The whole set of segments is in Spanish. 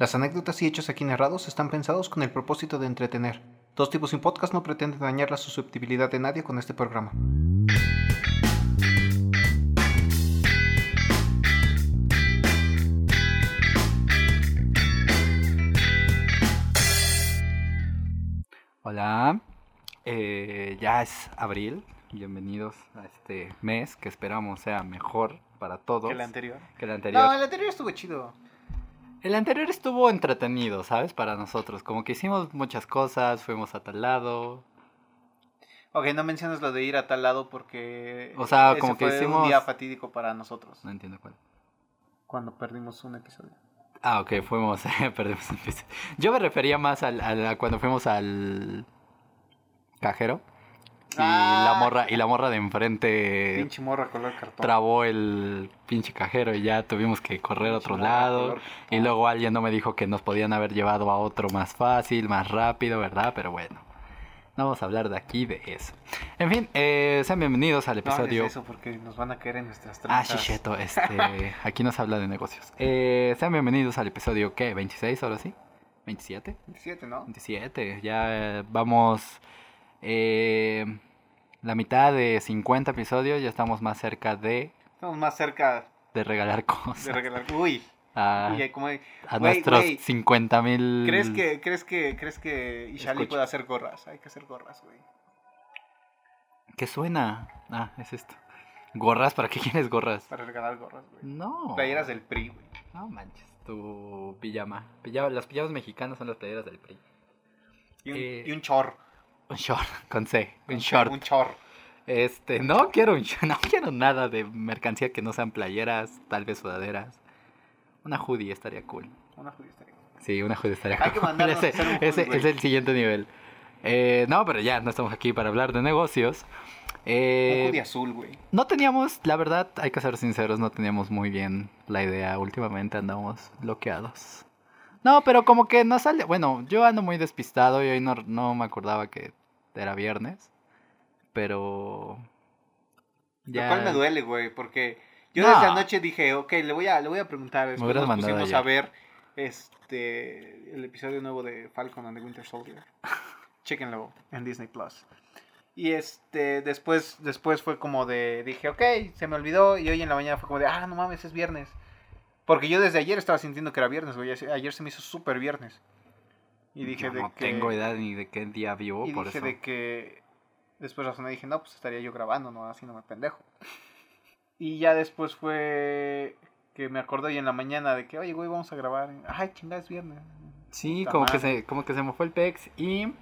Las anécdotas y hechos aquí narrados están pensados con el propósito de entretener. Dos tipos sin podcast no pretenden dañar la susceptibilidad de nadie con este programa. Hola, eh, ya es abril. Bienvenidos a este mes que esperamos sea mejor para todos ¿Que el anterior? que el anterior. No, el anterior estuvo chido. El anterior estuvo entretenido, ¿sabes? Para nosotros. Como que hicimos muchas cosas, fuimos a tal lado. Ok, no menciones lo de ir a tal lado porque. O sea, ese como que fue hicimos- un día fatídico para nosotros. No entiendo cuál. Cuando perdimos un episodio. Ah, ok, fuimos, perdimos el piso. Yo me refería más al, al- a cuando fuimos al cajero. Y Ah. la morra, y la morra de enfrente Pinche morra color cartón. trabó el pinche cajero y ya tuvimos que correr a otro morra lado. color Y luego alguien no me dijo que nos podían haber llevado a otro más fácil, más rápido, ¿verdad? Pero bueno, no vamos a hablar de aquí de eso. En fin, eh, sean bienvenidos al No hables episodio... eso porque nos van a caer en nuestras ah, tranzas. chicheto, este, aquí nos habla de negocios. Eh, sean bienvenidos al episodio, ¿qué? ¿26 ahora sí? ¿27? 27, ¿no? 27, ya eh, vamos... eh, la mitad de 50 episodios, ya estamos más cerca de, Estamos más cerca de regalar cosas de regalar. Uy, a, como- nuestros güey. 50 mil... ¿Crees que, crees que, crees que Ishali puede hacer gorras? Hay que hacer gorras, güey. ¿Qué suena? Ah, es esto. ¿Gorras? ¿Para qué quieres gorras? Para regalar gorras, güey. No. Playeras del PRI, güey. No manches, tu pijama. Pijama- Las pijamas mexicanas son las playeras del PRI. Y un, Eh, y un chor. Un short, con C, un short. Un chor. Este, no quiero un short, no quiero nada de mercancía que no sean playeras, tal vez sudaderas. Una hoodie estaría cool. Una judía estaría. Sí, una hoodie estaría Hay que cool. a ese, hacer un hoodie, ese es el siguiente nivel. Eh, no, pero ya, no estamos aquí para hablar de negocios. Eh, Un judía azul, güey. No teníamos, la verdad, hay que ser sinceros, no teníamos muy bien la idea. Últimamente andamos bloqueados. No, pero como que no sale. Bueno, yo ando muy despistado y hoy no, no me acordaba que era viernes. Pero. Lo cual me duele, güey, porque yo No. desde anoche dije, ok, le voy a, le voy a preguntar. Hubieras nos mandado pusimos a ver este, el episodio nuevo de Falcon and the Winter Soldier. Chéquenlo en Disney Plus. Y este, después, después fue como de, dije, ok, se me olvidó. Y hoy en la mañana fue como de, ah, no mames, es viernes. Porque yo desde ayer estaba sintiendo que era viernes, güey. Ayer se me hizo súper viernes. Y dije Yo de no que... tengo idea ni de qué día vivo, Y por dije eso. de que después razoné y dije, no, pues estaría yo grabando, no, así no me pendejo. Y ya después fue que me acordé hoy en la mañana de que, oye, güey, vamos a grabar. Ay, chingada, es viernes. Sí, como que, se, como que se me fue el pex y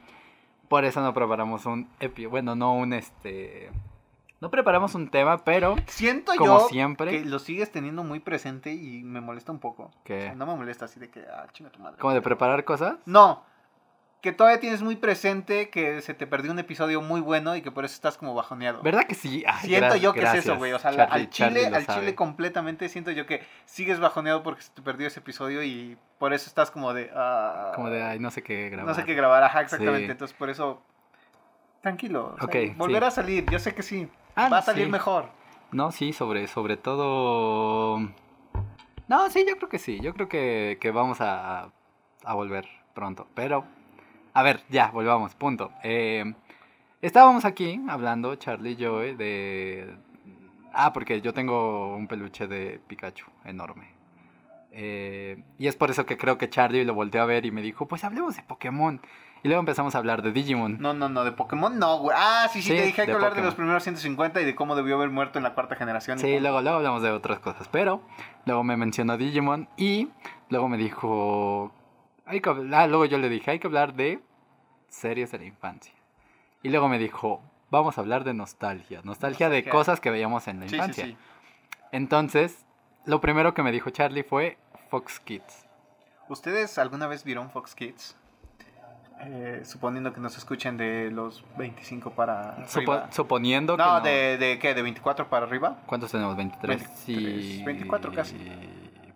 por eso no preparamos un epi. Bueno, no un este. No preparamos un tema, pero Siento como yo siempre. que lo sigues teniendo muy presente y me molesta un poco. ¿Qué? O sea, no me molesta así de que, ah, chinga tu madre. Como de preparar cosas. No, que todavía tienes muy presente que se te perdió un episodio muy bueno y que por eso estás como bajoneado. ¿Verdad que sí? Ay, Siento yo que es eso, güey. O sea, Charlie- al chile, al sabe. chile completamente siento yo que sigues bajoneado porque se te perdió ese episodio y por eso estás como de. ah, Como de, ay, no sé qué grabar. No sé qué grabar, ajá, exactamente. Sí. Entonces por eso. Tranquilo. o sea, Ok, sí. volverá a salir, yo sé que sí. Ah, Va a salir sí. mejor. No, sí, sobre, sobre todo... No, sí, yo creo que sí. Yo creo que, que vamos a, a volver pronto. Pero, a ver, ya, volvamos, punto. Eh, estábamos aquí hablando, Charlie y yo, eh, de... Ah, porque yo tengo un peluche de Pikachu enorme. Eh, y es por eso que creo que Charlie lo volteó a ver y me dijo, pues hablemos de Pokémon. Y luego empezamos a hablar de Digimon. No, no, no, de Pokémon no, güey. Ah, sí, sí, Sí, te dije hay que de hablar de los primeros 150 y de cómo debió haber muerto en la cuarta generación. Sí, luego, luego hablamos de otras cosas, pero luego me mencionó Digimon y luego me dijo, hay que hablar, ah, luego yo le dije, hay que hablar de series de la infancia. Y luego me dijo, vamos a hablar de nostalgia, nostalgia, de cosas que veíamos en la sí, infancia. sí. Entonces, lo primero que me dijo Charlie fue Fox Kids. ¿Ustedes alguna vez vieron Fox Kids? Eh, suponiendo que nos escuchen de los 25 para Supo- arriba. suponiendo que No, no- de, de qué, de 24 para arriba. ¿Cuántos tenemos? 23. 23, y... 24 casi.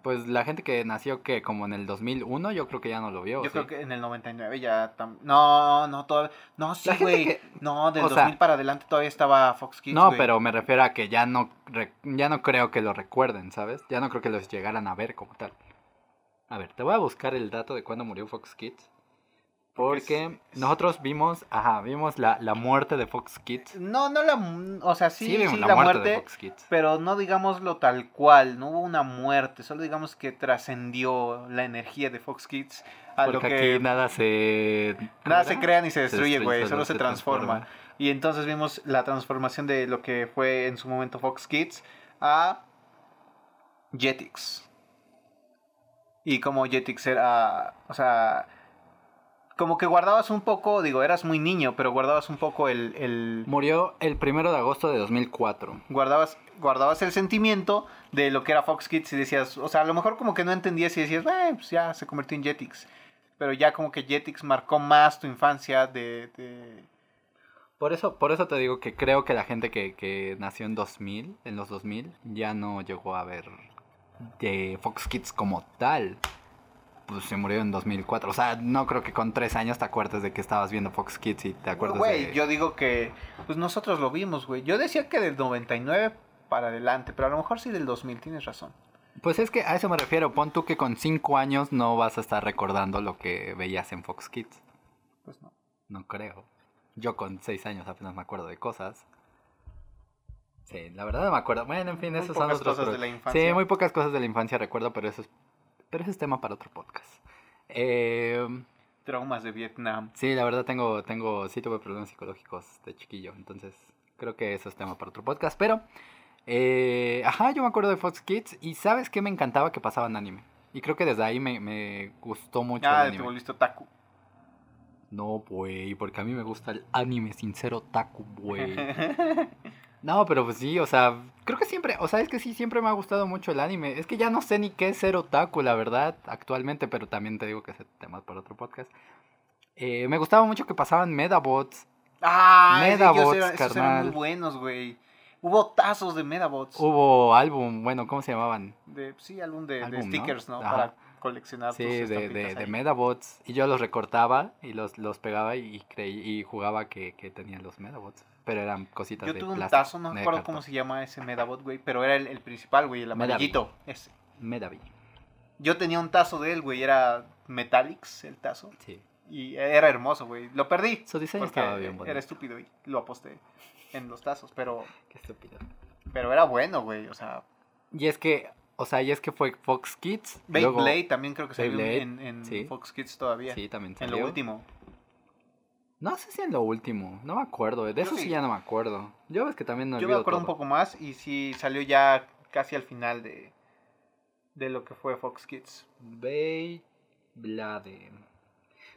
Pues la gente que nació que como en el 2001, yo creo que ya no lo vio. Yo ¿sí? creo que en el 99 ya tam- No, no, todavía. No, sí, güey. que- No, del o 2000 sea- para adelante todavía estaba Fox Kids. No, pero me refiero a que ya no, re- ya no creo que lo recuerden, ¿sabes? Ya no creo que los llegaran a ver como tal. A ver, te voy a buscar el dato de cuándo murió Fox Kids. Porque nosotros vimos, ajá, vimos la, la, muerte de Fox Kids. No, no la, o sea, sí, sí, la, muerte, de Fox Kids. pero no digámoslo tal cual, no hubo una muerte, solo digamos que trascendió la energía de Fox Kids a Porque lo que aquí nada se nada se crea ni se destruye, güey, solo, se, transforma. Y entonces vimos la transformación de lo que fue en su momento Fox Kids a Jetix. Y como Jetix era, o sea, como que guardabas un poco, digo, eras muy niño, pero guardabas un poco el... el... Murió el primero de agosto de 2004. Guardabas, guardabas el sentimiento de lo que era Fox Kids y decías, o sea, a lo mejor como que no entendías y decías, eh, pues ya se convirtió en Jetix. Pero ya como que Jetix marcó más tu infancia de... de... Por eso, por eso te digo que creo que la gente que, que nació en 2000, en los 2000, ya no llegó a ver de Fox Kids como tal pues se murió en 2004. O sea, no creo que con tres años te acuerdes de que estabas viendo Fox Kids y te acuerdas Güey, yo digo que pues nosotros lo vimos, güey. Yo decía que del 99 para adelante, pero a lo mejor sí del 2000, tienes razón. Pues es que a eso me refiero. Pon tú que con cinco años no vas a estar recordando lo que veías en Fox Kids. Pues no. No creo. Yo con seis años apenas me acuerdo de cosas. Sí, la verdad no me acuerdo. Bueno, en fin, esos son otros cosas de la infancia. Sí, muy pocas cosas de la infancia recuerdo, pero eso es pero ese es tema para otro podcast. Eh, Traumas de Vietnam. Sí, la verdad tengo, tengo, sí tuve problemas psicológicos de chiquillo, entonces creo que eso es tema para otro podcast. Pero, eh, ajá, yo me acuerdo de Fox Kids y ¿sabes qué me encantaba que pasaban anime? Y creo que desde ahí me, me gustó mucho ah, el anime. te volviste otaku. No, güey, porque a mí me gusta el anime sincero taku, güey. No, pero pues sí, o sea, creo que siempre, o sea, es que sí, siempre me ha gustado mucho el anime. Es que ya no sé ni qué es ser otaku, la verdad, actualmente, pero también te digo que es tema para otro podcast. Eh, me gustaba mucho que pasaban Medabots. Ah, Medabots, eran muy buenos, güey. Hubo tazos de Medabots. Hubo álbum, bueno, ¿cómo se llamaban? De, sí, álbum de, stickers, ¿no? Para coleccionar. Sí, de, de, de, Medabots. Y yo los recortaba y los, los pegaba y, creí, y jugaba que, que tenían los Medabots. Pero eran cositas Yo tuve un tazo, no me acuerdo cómo se llama ese Medabot, güey. Pero era el, principal, güey, el amarillito. Ese. Medavi. Yo tenía un tazo de él, güey. Era Metallics el tazo. Sí. Y era hermoso, güey. Lo perdí. Su diseño estaba bien Era estúpido y lo aposté en los tazos, pero... Qué estúpido. Pero era bueno, güey, o sea... Y es que, o sea, y es que fue Fox Kids. Beyblade también creo que salió en, en Fox Kids todavía. Sí, también salió. En lo último. No sé si en lo último, no me acuerdo, de eso sí. ya no me acuerdo. Yo ves que también no Yo me acuerdo un poco más y sí salió ya casi al final de, de lo que fue Fox Kids. Beyblade.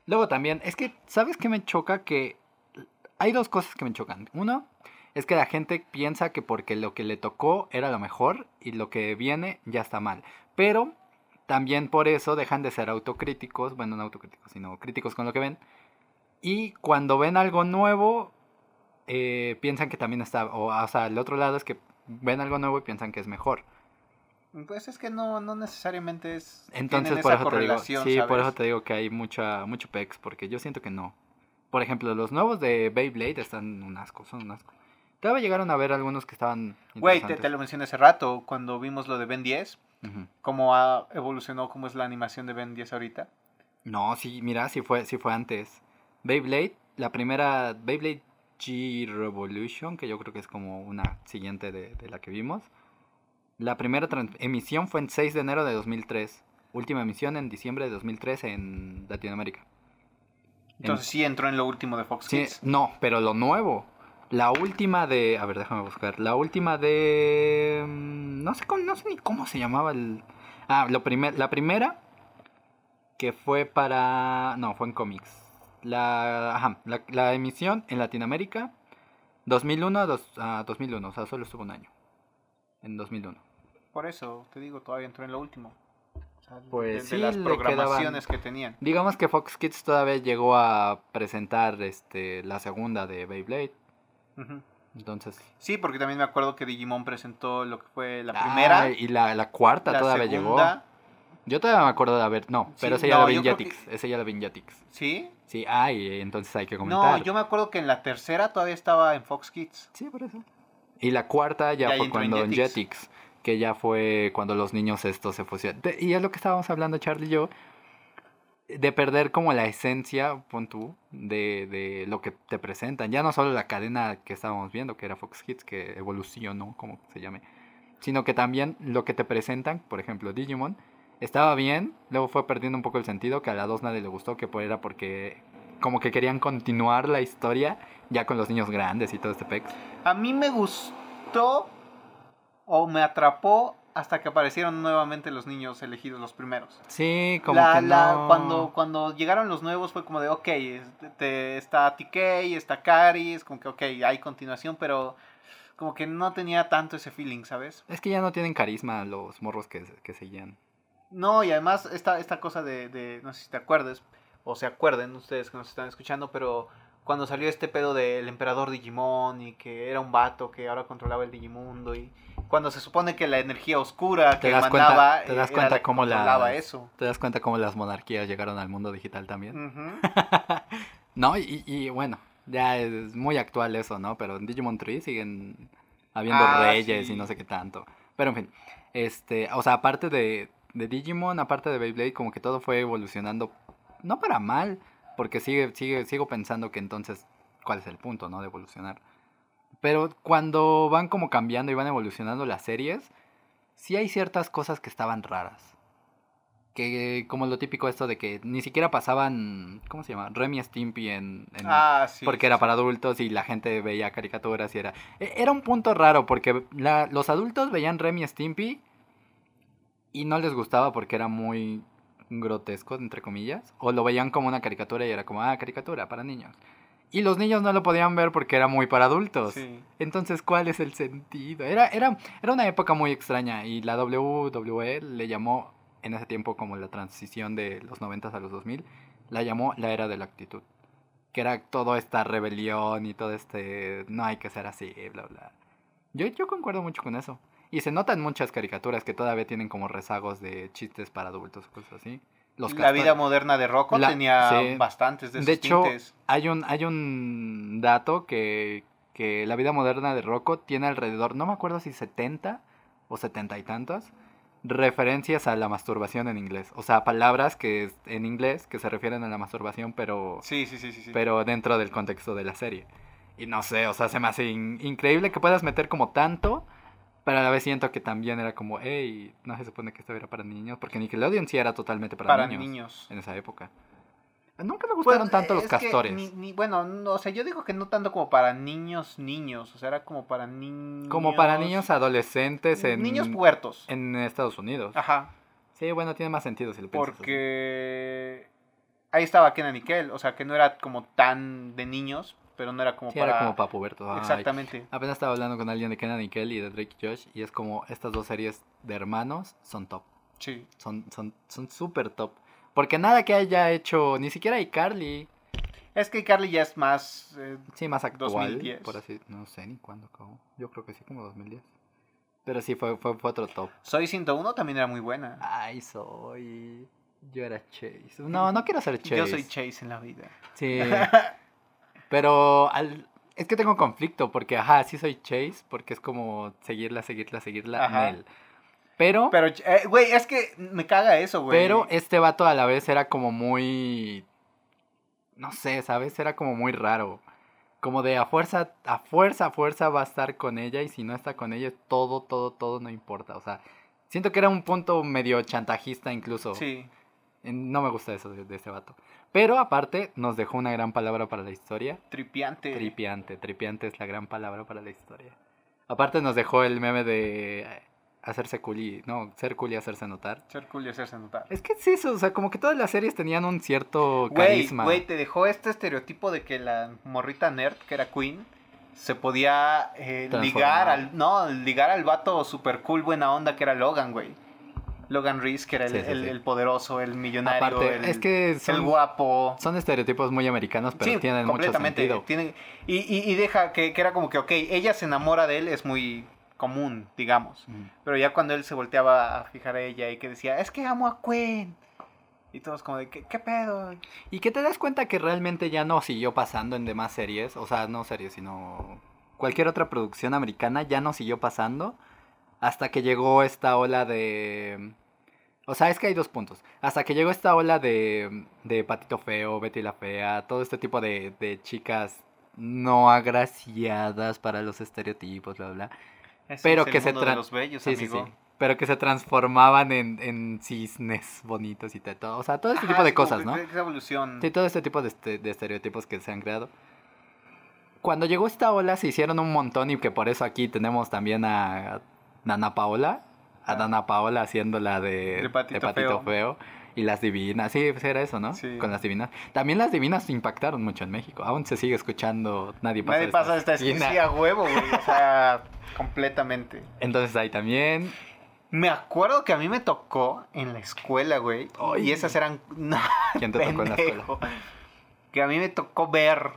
Luego también, es que, ¿sabes qué me choca? Que hay dos cosas que me chocan. Uno, es que la gente piensa que porque lo que le tocó era lo mejor y lo que viene ya está mal. Pero también por eso dejan de ser autocríticos, bueno, no autocríticos, sino críticos con lo que ven y cuando ven algo nuevo, eh, piensan que también está, o, o, sea, el otro lado es que ven algo nuevo y piensan que es mejor. Pues es que no, no necesariamente es. Entonces, por eso te digo, sí, por eso te digo que hay mucha, mucho pex, porque yo siento que no. Por ejemplo, los nuevos de Beyblade están un asco, son un asco. Todavía llegaron a ver algunos que estaban. Güey, te, te, lo mencioné hace rato, cuando vimos lo de Ben 10, cómo ha evolucionado, cómo es la animación de Ben 10 ahorita. No, sí, mira, sí fue, sí fue antes. Beyblade, la primera Beyblade G Revolution, que yo creo que es como una siguiente de, la que vimos. La primera emisión fue en 6 de enero de 2003. Última emisión en diciembre de 2003 en Latinoamérica. Entonces sí entró en lo último de Fox Kids. No, pero lo nuevo. La última de... A ver, déjame buscar. La última de... Mm, no sé, no sé ni cómo se llamaba el... Ah, lo primer, la primera que fue para... No, fue en cómics la, ajá, la, emisión en Latinoamérica, 2001 a, 2001, o sea, solo estuvo un año. En 2001. Por eso, te digo, todavía entró en lo último. pues de, las programaciones que tenían. Digamos que Fox Kids todavía llegó a presentar este la segunda de Beyblade. Entonces. Sí, porque también me acuerdo que Digimon presentó lo que fue la primera. Ah, y la, cuarta todavía llegó. Yo todavía me acuerdo de haber. No, pero ese ya la vi Jetix. Ese ya la vi Jetix. ¿Sí? Sí, ah, entonces hay que comentar. No, yo me acuerdo que en la tercera todavía estaba en Fox Kids. Sí, por eso. Y la cuarta ya, fue cuando en Jetix. que ya fue cuando los niños estos se fusionan. De- Y es lo que estábamos hablando Charlie y yo, de perder como la esencia, pon tú, de, de lo que te presentan. Ya no solo la cadena que estábamos viendo, que era Fox Kids, que evolucionó, como se llame, sino que también lo que te presentan, por ejemplo, Digimon, estaba bien, luego fue perdiendo un poco el sentido, que a la 2 nadie le gustó, que era porque como que querían continuar la historia ya con los niños grandes y todo este pex. A mí me gustó o me atrapó hasta que aparecieron nuevamente los niños elegidos, los primeros. Sí, como La- que la- cuando, cuando llegaron los nuevos fue como de, ok, este, te- está TK, está Cari, es como que, ok, hay continuación, pero como que no tenía tanto ese feeling, ¿sabes? Es que ya no tienen carisma los morros que, que seguían. No, y además esta, esta cosa de, de, no sé si te acuerdes, o se acuerden ustedes que nos están escuchando, pero cuando salió este pedo del emperador Digimon y que era un vato que ahora controlaba el Digimundo y cuando se supone que la energía oscura que cuenta- mandaba te das cuenta la cómo la- eso. ¿Te das cuenta cómo las monarquías llegaron al mundo digital también? No, y, y bueno, ya es muy actual eso, ¿no? Pero en Digimon 3 siguen habiendo Ah, reyes sí. y no sé qué tanto. Pero en fin, este, o sea, aparte de, de Digimon, aparte de Beyblade, como que todo fue evolucionando, no para mal, porque sigue, sigue, sigo pensando que entonces, ¿cuál es el punto, no? De evolucionar. Pero cuando van como cambiando y van evolucionando las series, sí hay ciertas cosas que estaban raras. Que como lo típico esto de que ni siquiera pasaban, ¿cómo se llama? Remy Stimpy en... en- Ah, sí. porque sí, era sí. para adultos y la gente veía caricaturas y era... e- Era un punto raro porque la- los adultos veían Remy Stimpy y no les gustaba porque era muy grotesco, entre comillas. O lo veían como una caricatura y era como, ah, caricatura para niños. Y los niños no lo podían ver porque era muy para adultos. Sí. Entonces, ¿cuál es el sentido? Era, era, era una época muy extraña y la WWE le llamó, en ese tiempo como la transición de los 90 a los 2000, la llamó la era de la actitud. Que era toda esta rebelión y todo este, no hay que ser así, bla, bla. Yo, yo concuerdo mucho con eso. Y se notan muchas caricaturas que todavía tienen como rezagos de chistes para adultos, cosas así. Los la vida moderna de Rocco La- tenía sí. bastantes de esos de hecho, tintes. hay un, hay un dato que, que la vida moderna de Rocco tiene alrededor, no me acuerdo si 70 o 70 y tantas, referencias a la masturbación en inglés. O sea, palabras que en inglés que se refieren a la masturbación, pero, Sí, sí, sí, sí. sí. pero dentro del contexto de la serie. Y no sé, o sea, se me hace in- increíble que puedas meter como tanto, pero a la vez siento que también era como, hey, no se supone que esto era para niños, porque Nickelodeon sí era totalmente para, para niños, niños. en esa época. Nunca me gustaron Pues, tanto los es que castores. ni- ni- bueno, no, o sea, yo digo que no tanto como para niños, niños. O sea, era como para niños. Como para niños adolescentes en, Niños puertos. en Estados Unidos. Ajá. Sí, bueno, tiene más sentido si lo piensas. Porque ahí estaba Kenan y Kel. O sea, que no era como tan de niños, pero no era como Sí, para. era como para pubertos. ay. Exactamente. Apenas estaba hablando con alguien de Kenan y Kel y de Drake y Josh y es como estas dos series de hermanos son top. Sí. Son son son súper top. Porque nada que haya hecho, ni siquiera iCarly, Es que Carly ya es más. eh, sí, más actual, 2010. por así, no sé ni cuándo acabó. Yo creo que sí, como 2010. Pero sí, fue, fue, fue otro top. Soy 101 también era muy buena. Ay, soy... Yo era Chase. No, no quiero ser Chase. Yo soy Chase en la vida. Sí. Pero al- es que tengo conflicto porque, ajá, sí soy Chase porque es como seguirla, seguirla, seguirla. Ajá. Nel. Pero, Pero, eh, güey, es que me caga eso, güey. pero este vato a la vez era como muy... No sé, ¿sabes? Era como muy raro. Como de a fuerza, a fuerza, a fuerza va a estar con ella y si no está con ella, todo, todo, todo no importa. O sea, siento que era un punto medio chantajista incluso. Sí. No me gusta eso de, de este vato. Pero aparte, nos dejó una gran palabra para la historia. Tripiante. Tripiante, tripiante es la gran palabra para la historia. Aparte nos dejó el meme de eh, hacerse cool y, no, ser cool y hacerse notar. Ser cool y hacerse notar. Es que es eso, o sea, como que todas las series tenían un cierto carisma. güey, te dejó este estereotipo de que la morrita nerd, que era Queen, se podía eh, ligar al. No, ligar al vato super cool, buena onda que era Logan, güey. Logan Reese, que era el, Sí, sí, el- sí. el poderoso, el millonario, Aparte, el, es que el son, guapo. son estereotipos muy americanos, pero tienen mucho sentido. Tienen- y, y- y deja que, que era como que, ok, ella se enamora de él, es muy común, digamos. Mm. Pero ya cuando él se volteaba a fijar a ella y que decía, es que amo a Queen. Y todos como de, ¿qué, qué pedo? Y que te das cuenta que realmente ya no siguió pasando en demás series, o sea, no series, sino cualquier otra producción americana ya no siguió pasando, Hasta que llegó esta ola de... O sea, es que hay dos puntos. Hasta que llegó esta ola de, de Patito Feo, Betty la Fea, todo este tipo de, de chicas no agraciadas para los estereotipos, bla, bla. Ese Pero es el que se mundo de tra- los bellos, Sí, sí, amigo. sí. Pero que se transformaban en, en cisnes bonitos y todo. O sea, todo este Ajá, tipo de cosas, ¿no? Esa evolución. Sí, todo este tipo de, este- de estereotipos que se han creado. Cuando llegó esta ola se hicieron un montón y que por eso aquí tenemos también a Dana Paola. A. Dana Paola haciendo la de, De Patito Feo. Feo. Y las divinas. Sí, pues era eso, ¿no? Sí. Con las divinas. También las divinas impactaron mucho en México. Aún se sigue escuchando Nadie pasa, Nadie pasa esta esquina. Sí, a huevo, güey. O sea, completamente. Entonces ahí también. Me acuerdo que a mí me tocó en la escuela, güey. Y esas eran. ¿Quién te tocó en la escuela? Que a mí me tocó ver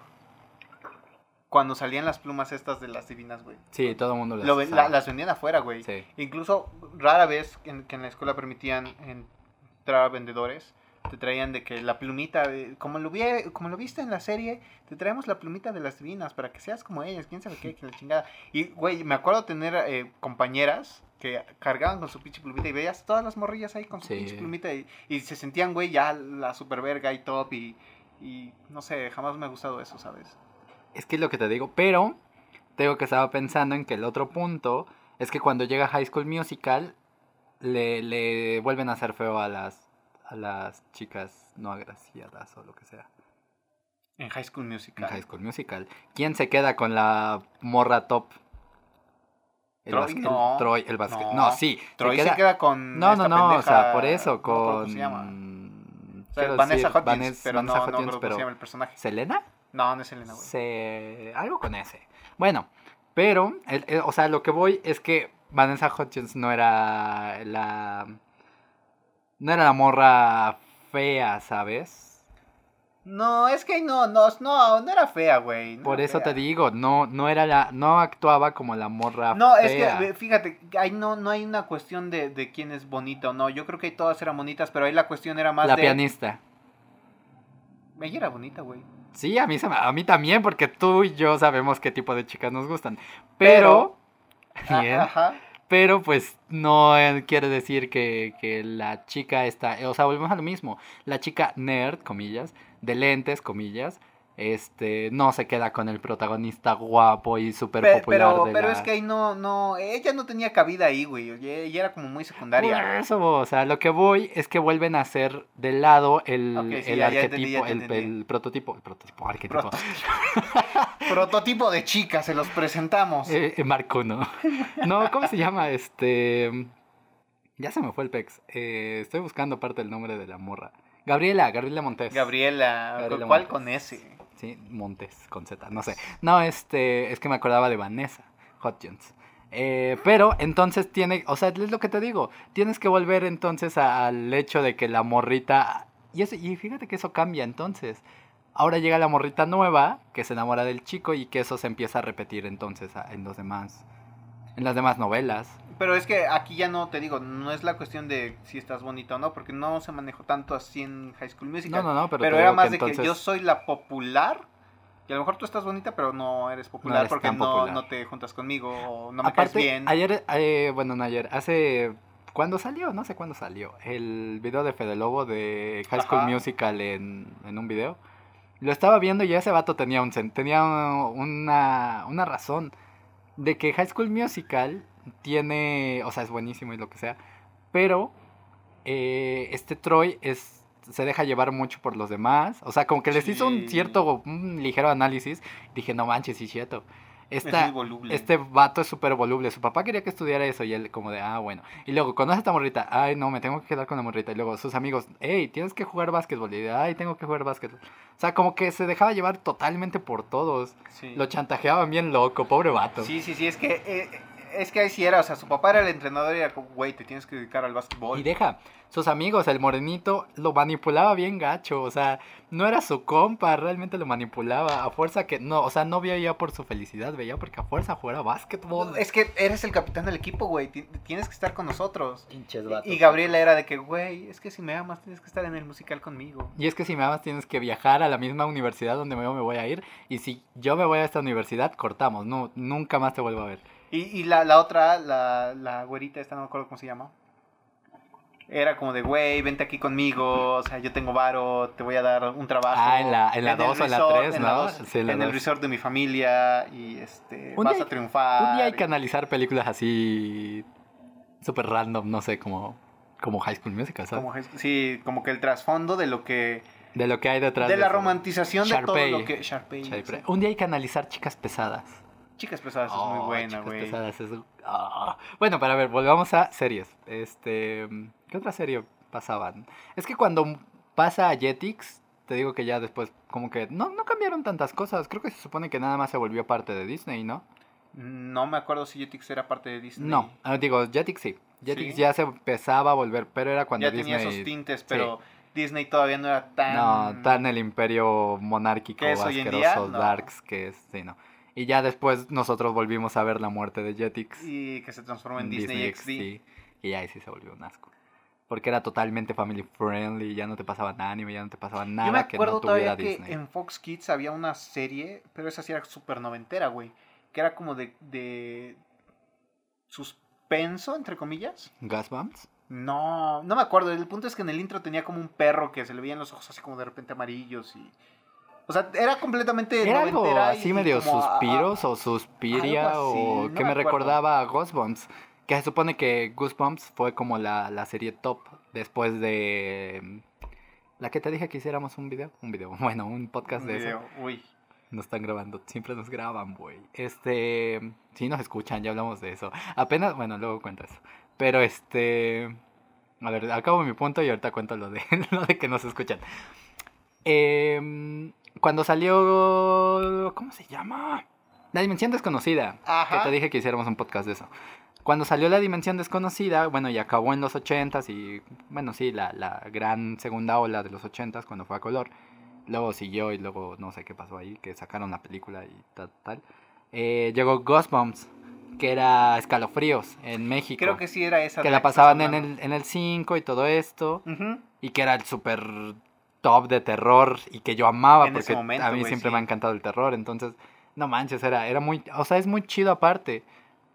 cuando salían las plumas estas de las divinas, güey. Sí, todo el mundo las Lo la- las vendían afuera, güey. Sí. Incluso rara vez en, que en la escuela permitían entrar a vendedores, te traían de que la plumita, como lo, vi, como lo viste en la serie, te traemos la plumita de las divinas para que seas como ellas, quién sabe qué, que la chingada. Y, güey, me acuerdo tener eh, compañeras que cargaban con su pinche plumita y veías todas las morrillas ahí con su Sí. pinche plumita y, y se sentían, güey, ya la super verga y top y, y no sé, jamás me ha gustado eso, ¿sabes? Es que es lo que te digo, pero tengo que estaba pensando en que el otro punto es que cuando llega High School Musical le, le vuelven a hacer feo a las a las chicas no agraciadas o lo que sea En High School en Musical. High School Musical. ¿Quién se queda con la morra top? El Troy, basque- no. Troy, el basque- No. No, sí. se Troy queda- se queda con. No, esta no, no, o sea, por eso, no con... cómo se llama. O sea, quiero Vanessa Vanessa- pero no, Vanessa no cómo pero- se llama el personaje. ¿Selena? No, no es Elena, güey. se... algo con ese. Bueno, pero, el- el- o sea, lo que voy es que Vanessa Hudgens no era la... No era la morra fea, ¿sabes? No, es que no, no, no, no era fea, güey. no Por eso te digo, no, no era la... No actuaba como la morra No, es fea. que, eh, fíjate, ahí no, no hay una cuestión de, de quién es bonito o no. Yo creo que todas eran bonitas, pero ahí la cuestión era más La de... pianista. Ella era bonita, güey. Sí, a mí, se me- a mí también, porque tú y yo sabemos qué tipo de chicas nos gustan. Pero... Bien. Ajá. Pero pues no eh, quiere decir que, que la chica está, o sea, volvemos a lo mismo. La chica nerd, comillas, de lentes, comillas, este, no se queda con el protagonista guapo y súper Pe- popular pero de pero la- es que ahí no, no, ella no tenía cabida ahí, güey. Ella, era como muy Por secundaria. eso, o sea, lo que voy es que vuelven a hacer de lado el, sí, el ya- ya arquetipo, entendí, ya te el, prototipo, el prototipo, arquetipo. Proto- Prototipo de chica, se los presentamos. Eh, eh, Marco, no. No, ¿cómo se llama? Este. Ya se me fue el pex. Eh, estoy buscando parte del nombre de la morra. Gabriela, Gabriela Montes. Gabriela, Gabriela ¿cuál Montes. con ese? Sí, Montes, con Z, no sé. No, este, es que me acordaba de Vanessa Hudgens. Eh, pero entonces tiene, o sea, es lo que te digo, tienes que volver entonces al hecho de que la morrita, y, eso, y fíjate que eso cambia entonces. Ahora llega la morrita nueva que se enamora del chico y que eso se empieza a repetir entonces en los demás, en las demás novelas. Pero es que aquí ya no, te digo, no es la cuestión de si estás bonita o no, porque no se manejó tanto así en High School Musical. No, no, no, pero, pero era más de entonces- que yo soy la popular, y a lo mejor tú estás bonita, pero no eres popular eres porque no, popular. no te juntas conmigo o no me Aparte, caes bien. ayer, eh, bueno, no ayer, hace... ¿Cuándo salió? No sé cuándo salió. El video de Fede Lobo de High School Ajá. Musical en, en un video. Lo estaba viendo y ese vato tenía, un, tenía una, una razón. De que High School Musical tiene... O sea, es buenísimo y lo que sea. Pero eh, este Troy es, se deja llevar mucho por los demás. O sea, como que les hizo un cierto, un ligero análisis. Dije, no manches, sí, cierto. Es Esta, este vato es súper voluble. Su papá quería que estudiara eso y él como de, ah, bueno. Y luego conoce a esta morrita. Ay, no, me tengo que quedar con la morrita. Y luego sus amigos, hey, tienes que jugar básquetbol. Y de, ay, tengo que jugar básquetbol. O sea, como que se dejaba llevar totalmente por todos. Sí. Lo chantajeaban bien loco, pobre vato. sí, sí, sí, es que, eh, es que ahí sí era, o sea, su papá era el entrenador y era como, güey, te tienes que dedicar al básquetbol. Y deja, sus amigos, el morenito, lo manipulaba bien gacho. O sea, no era su compa, realmente lo manipulaba. A fuerza que, no, o sea, no veía por su felicidad, veía porque a fuerza jugara básquetbol. Es que eres el capitán del equipo, güey, ti- tienes que estar con nosotros. Pinches Y, y Gabriela era de que, güey, es que si me amas tienes que estar en el musical conmigo. Y es que si me amas tienes que viajar a la misma universidad donde yo me voy a ir. Y si yo me voy a esta universidad, cortamos. No, nunca más te vuelvo a ver. Y, y la, la otra, la, la güerita, esta no me acuerdo cómo se llama. Era como de, güey, vente aquí conmigo, o sea, yo tengo varo, te voy a dar un trabajo. Ah, en la- en la o en la resort, tres, en la ¿no? dos, Sí, en en el resort de mi familia y este, Un vas día a triunfar. Un día hay que analizar películas así súper random, no sé, como, como High School Musical, ¿sabes? como, sí, como que el trasfondo de lo que... de lo que hay detrás De la eso. romantización de todo Sharpay. lo que... Sharpay. Sí. Un día hay que analizar Chicas Pesadas. Chicas pesadas es Oh, muy buena, Chicas güey. Pesadas es- ah. Bueno, para ver, volvamos a series. Este, ¿qué otra serie pasaban? Es que cuando pasa a Jetix, te digo que ya después como que no, no cambiaron tantas cosas. Creo que se supone que nada más se volvió parte de Disney, ¿no? No me acuerdo si Jetix era parte de Disney. No, ah, digo, Jetix sí. Jetix ¿Sí? ya se empezaba a volver, pero era cuando ya Disney... tenía esos tintes, pero Disney todavía no era tan... No, tan el imperio monárquico, asqueroso, No. darks, que es, sí, no. Y ya después nosotros volvimos a ver la muerte de Jetix. Y que se transformó en en Disney, XD. Y ahí sí se volvió un asco. Porque era totalmente family friendly, ya no te pasaban anime, ya no te pasaba nada Yo me que no tuviera todavía que Disney. en Fox Kids había una serie, pero esa sí era súper noventera, güey. Que era como de, de suspenso, entre comillas. ¿Goosebumps? No, no me acuerdo. El punto es que en el intro tenía como un perro que se le veían los ojos así como de repente amarillos y... O sea, era completamente Era algo así medio ah, suspiros o suspiria algo así, o no que me me, recordaba a Goosebumps. Que se supone que Goosebumps fue como la, la serie top después de... mm, La que te dije que hiciéramos un video. Un video, bueno, un podcast un de video. eso. Uy. Nos están grabando, siempre nos graban, güey. Este, sí nos escuchan, ya hablamos de eso. Apenas, bueno, luego cuento eso. Pero este, a ver, acabo mi punto y ahorita cuento lo de, lo de que nos escuchan. Em, cuando salió, ¿cómo se llama? La Dimensión Desconocida. Ajá. Que te dije que hiciéramos un podcast de eso. Cuando salió La Dimensión Desconocida, bueno, y acabó en los 80s y, bueno, sí, la, la gran segunda ola de los 80s cuando fue a color. Luego siguió y luego no sé qué pasó ahí, que sacaron la película y tal, tal. Eh, llegó Ghostbumps, que era escalofríos en México. Creo que sí era esa. que la pasaban en el, en el 5 y todo esto. Y que era el super top de terror y que yo amaba En porque momento, a mí siempre sí. me ha encantado el terror. Entonces, no manches, era, era muy, o sea, es muy chido aparte.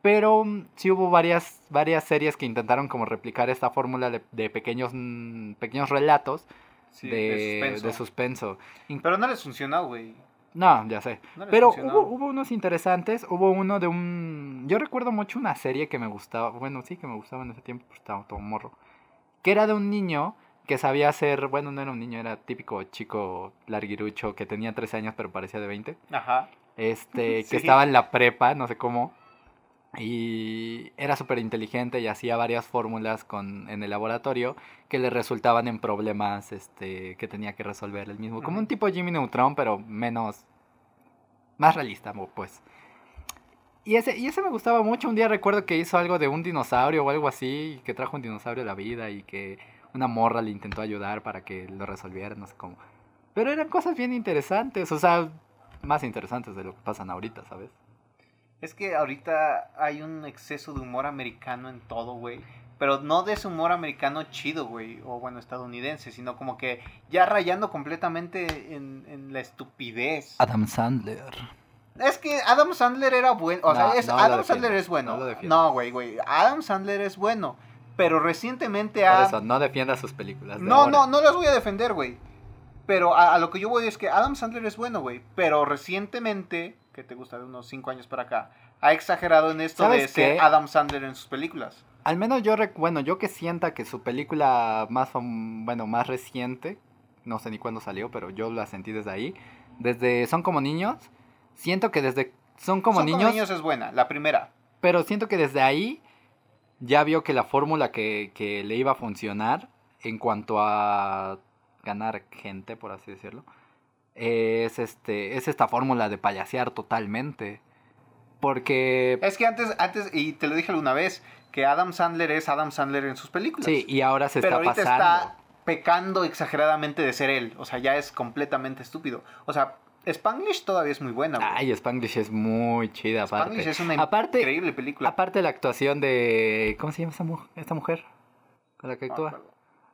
Pero mm, sí hubo varias, varias series que intentaron como replicar esta fórmula de, de pequeños, mm, pequeños relatos Sí, de, de suspenso. de suspenso. In- Pero no les funcionó, güey. no, ya sé. No Pero hubo, hubo unos interesantes. Hubo uno de un. Yo recuerdo mucho una serie que me gustaba. Bueno, sí que me gustaba en ese tiempo, pues estaba todo morro. Que era de un niño que sabía hacer. Bueno, no era un niño, era típico chico larguirucho que tenía 13 años, pero parecía de 20. Ajá. Este, Sí. que estaba en la prepa, no sé cómo. Y era súper inteligente y hacía varias fórmulas con, en el laboratorio que le resultaban en problemas este, que tenía que resolver él mismo. Como un tipo Jimmy Neutron, pero menos. más realista, pues. Y ese, y ese me gustaba mucho. Un día recuerdo que hizo algo de un dinosaurio o algo así, que trajo un dinosaurio a la vida y que una morra le intentó ayudar para que lo resolviera, no sé cómo. Pero eran cosas bien interesantes, o sea, más interesantes de lo que pasan ahorita, ¿sabes? Es que ahorita hay un exceso de humor americano en todo, güey. Pero no de ese humor americano chido, güey. O bueno, estadounidense. Sino como que ya rayando completamente en, en la estupidez. Adam Sandler. Es que Adam Sandler era bueno. O sea, es, no Adam Sandler es bueno. No, güey, güey. Adam Sandler es bueno. Pero recientemente Por ha... eso, no defienda sus películas. de No, ahora. no, no las voy a defender, güey. Pero a, a lo que yo voy es que Adam Sandler es bueno, güey. Pero recientemente, que te gusta de unos 5 años para acá, ha exagerado en esto de ¿Sabes ser? Adam Sandler en sus películas. Al menos yo, bueno, yo que sienta que su película más, bueno, más reciente, no sé ni cuándo salió, pero yo la sentí desde ahí, desde Son como niños, siento que desde Son como, Son niños, como niños es buena, la primera. pero siento que desde ahí ya vio que la fórmula que, que le iba a funcionar en cuanto a ganar gente, por así decirlo, es, este, es esta fórmula de payasear totalmente. Porque Es que antes, antes, y te lo dije alguna vez, que Adam Sandler es Adam Sandler en sus películas. Sí, y ahora se Pero está ahorita pasando. está pecando exageradamente de ser él. O sea, ya es completamente estúpido. O sea, Spanglish todavía es muy buena. güey. Ay, Spanglish es muy chida aparte. Spanglish es una aparte, increíble película. aparte la actuación de ¿cómo se llama esta, mu- esta mujer con la que actúa?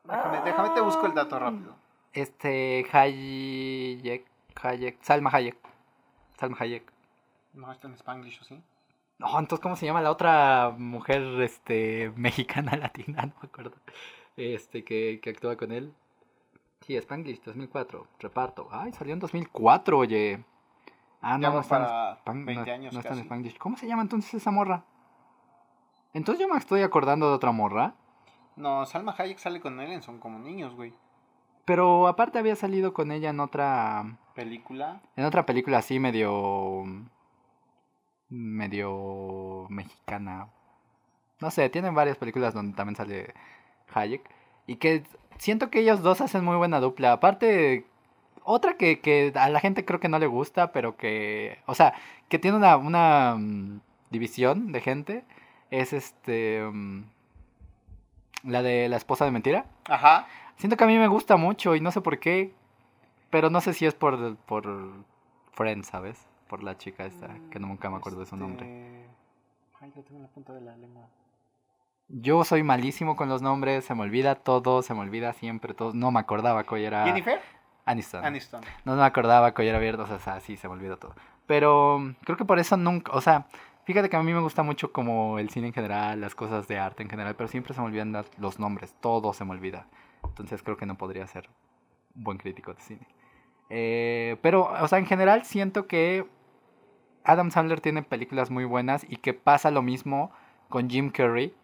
déjame, déjame te busco el dato rápido. Este Hayek, Hayek, Salma Hayek. Salma Hayek. No está en Spanglish, ¿o sí? No, entonces, ¿cómo se llama la otra mujer este, mexicana latina? No me acuerdo. Este, que, que actúa con él. Sí, Spanglish 2004, reparto. Ay, salió en 2004, oye. Ah, no, no está, en para Span- 20 no- años no está en. Spanglish. ¿Cómo se llama entonces esa morra? Entonces yo me estoy acordando de otra morra. No, Salma Hayek sale con él en Son como niños, güey. Pero aparte había salido con ella en otra. Película. En otra película así medio. medio. mexicana. No sé, tienen varias películas donde también sale Hayek. Y que siento que ellos dos hacen muy buena dupla. Aparte, otra que, que a la gente creo que no le gusta, pero que. O sea, que tiene una, una mm, división de gente. Es este. mm, la de la esposa de mentira. Ajá. Siento que a mí me gusta mucho y no sé por qué. Pero no sé si es por, por Friends, ¿sabes? Por la chica esta, que nunca me acuerdo de su nombre. Este, Ay, lo tengo en la punta de la lengua. Yo soy malísimo con los nombres, se me olvida todo, se me olvida siempre todo. No me acordaba que hoy era Jennifer Aniston. Aniston. No me acordaba que hoy era viernes, o sea, sí, se me olvidó todo. Pero mm, creo que por eso nunca, o sea, fíjate que a mí me gusta mucho como el cine en general, las cosas de arte en general, pero siempre se me olvidan los nombres, todo se me olvida. Entonces creo que no podría ser un buen crítico de cine. Eh, pero, o sea, en general siento que Adam Sandler tiene películas muy buenas y que pasa lo mismo con Jim Carrey,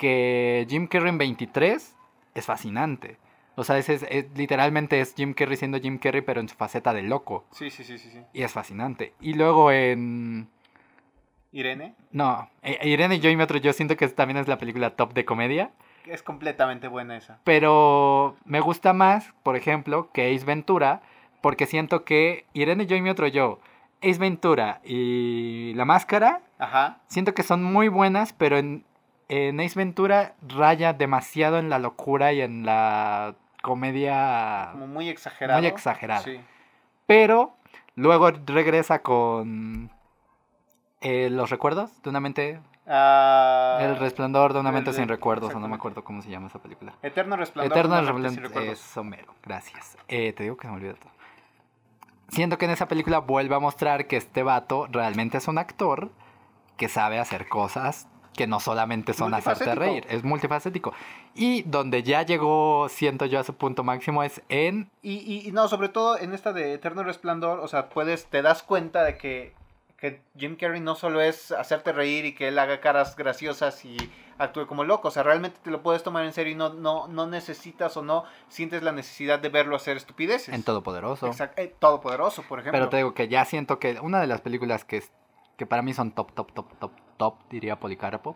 que Jim Carrey en 23 es fascinante. O sea, es, es- es- literalmente es Jim Carrey siendo Jim Carrey, pero en su faceta de loco. Sí, sí, sí, sí, sí. Y es fascinante. Y luego en... Irene. No, eh, Irene, yo y mi otro yo siento que también es la película top de comedia. Es completamente buena esa. Pero me gusta más, por ejemplo, que Ace Ventura, porque siento que Irene, yo y mi otro yo, Ace Ventura y La Máscara, Ajá. siento que son muy buenas, pero en, en Ace Ventura raya demasiado en la locura y en la comedia. Como muy exagerado. Muy exagerado. Sí. Pero luego regresa con eh, Los Recuerdos de una mente. Ah, el resplandor de una mente sin recuerdos, o no me acuerdo cómo se llama esa película. Eterno resplandor. Eterno de una mente sin Resplandor recuerdos. es Homero, gracias. Eh, te digo que se me olvidó todo. Siento que en esa película vuelve a mostrar que este vato realmente es un actor que sabe hacer cosas que no solamente son hacerte reír, es multifacético. Y donde ya llegó, siento yo, a su punto máximo es en... Y, y, y no, sobre todo en esta de Eterno Resplandor, o sea, puedes, te das cuenta de que, que Jim Carrey no solo es hacerte reír y que él haga caras graciosas y actúe como loco, o sea, realmente te lo puedes tomar en serio y no, no, no necesitas o no sientes la necesidad de verlo hacer estupideces. En Todopoderoso. Exact- eh, Todopoderoso, por ejemplo. Pero te digo que ya siento que una de las películas que, que para mí son top, top, top, top, top, diría Policarpo,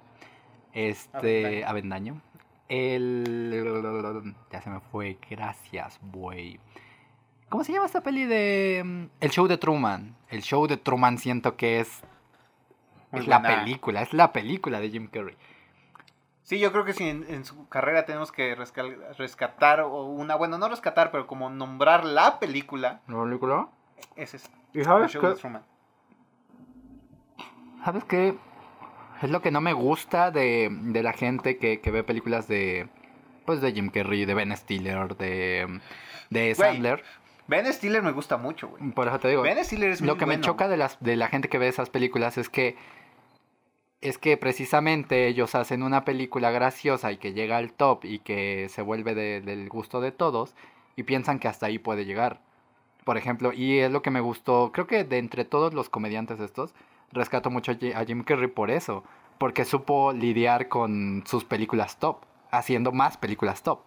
este, Avendaño. El... Ya se me fue, gracias, güey. ¿Cómo se llama esta peli de... mm, El show de Truman? El show de Truman siento que es... Muy es la película, es la película de Jim Carrey. Sí, yo creo que si en, en su carrera tenemos que rescatar, o una, bueno, no rescatar, pero como nombrar la película, ¿La película? es esa. ¿Y El sabes show de Truman. ¿Sabes qué? Es lo que no me gusta de, de la gente que, que ve películas de. Pues de Jim Carrey, de Ben Stiller, de. De Sandler. Ben Stiller me gusta mucho, güey. Por eso te digo. Ben Stiller es muy Lo que me choca de, las, de la gente que ve esas películas es que. Es que precisamente ellos hacen una película graciosa y que llega al top y que se vuelve de- del gusto de todos y piensan que hasta ahí puede llegar. Por ejemplo, y es lo que me gustó, creo que de entre todos los comediantes estos, rescato mucho a Ji- a Jim Carrey por eso, porque supo lidiar con sus películas top, haciendo más películas top,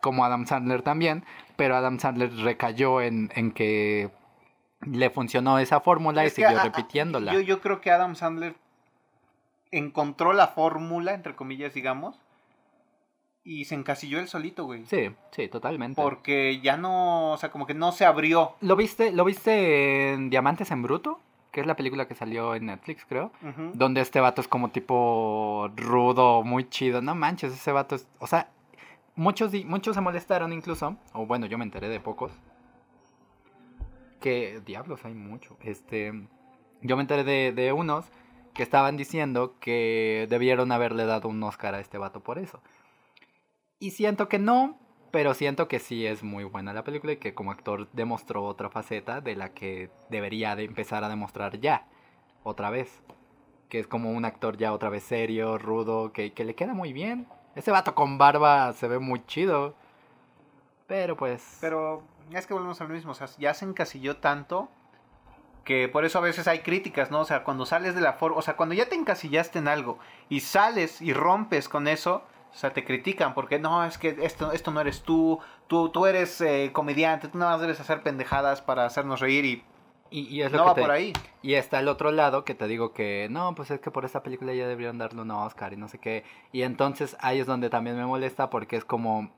como Adam Sandler también, pero Adam Sandler recayó en, en que le funcionó esa fórmula y Es siguió a- repitiéndola. Yo, yo creo que Adam Sandler encontró la fórmula, entre comillas, digamos, y se encasilló él solito, güey. Sí, sí, totalmente. Porque ya no, o sea, como que no se abrió. ¿Lo viste, ¿Lo viste en Diamantes en Bruto? Que es la película que salió en Netflix, creo. Donde este vato es como tipo rudo, muy chido. No manches, ese vato es... O sea, muchos, muchos se molestaron incluso. O bueno, yo me enteré de pocos. Que diablos hay mucho. Este, yo me enteré de, de unos que estaban diciendo que debieron haberle dado un Oscar a este vato por eso. Y siento que no, pero siento que sí es muy buena la película y que como actor demostró otra faceta de la que debería de empezar a demostrar ya, otra vez. que es como un actor ya otra vez serio, rudo, que, que le queda muy bien. Ese vato con barba se ve muy chido. Pero pues... Pero es que volvemos al mismo, o sea, ya se encasilló tanto que por eso a veces hay críticas, ¿no? O sea, cuando sales de la forma, o sea, cuando ya te encasillaste en algo y sales y rompes con eso, o sea, te critican porque no, es que esto, esto no eres tú, tú, tú eres eh, comediante, tú nada más debes hacer pendejadas para hacernos reír y, y, y es lo no que va te- por ahí. Y está el otro lado que te digo que no, pues es que por esta película ya deberían darle un Oscar y no sé qué. Y entonces ahí es donde también me molesta porque es como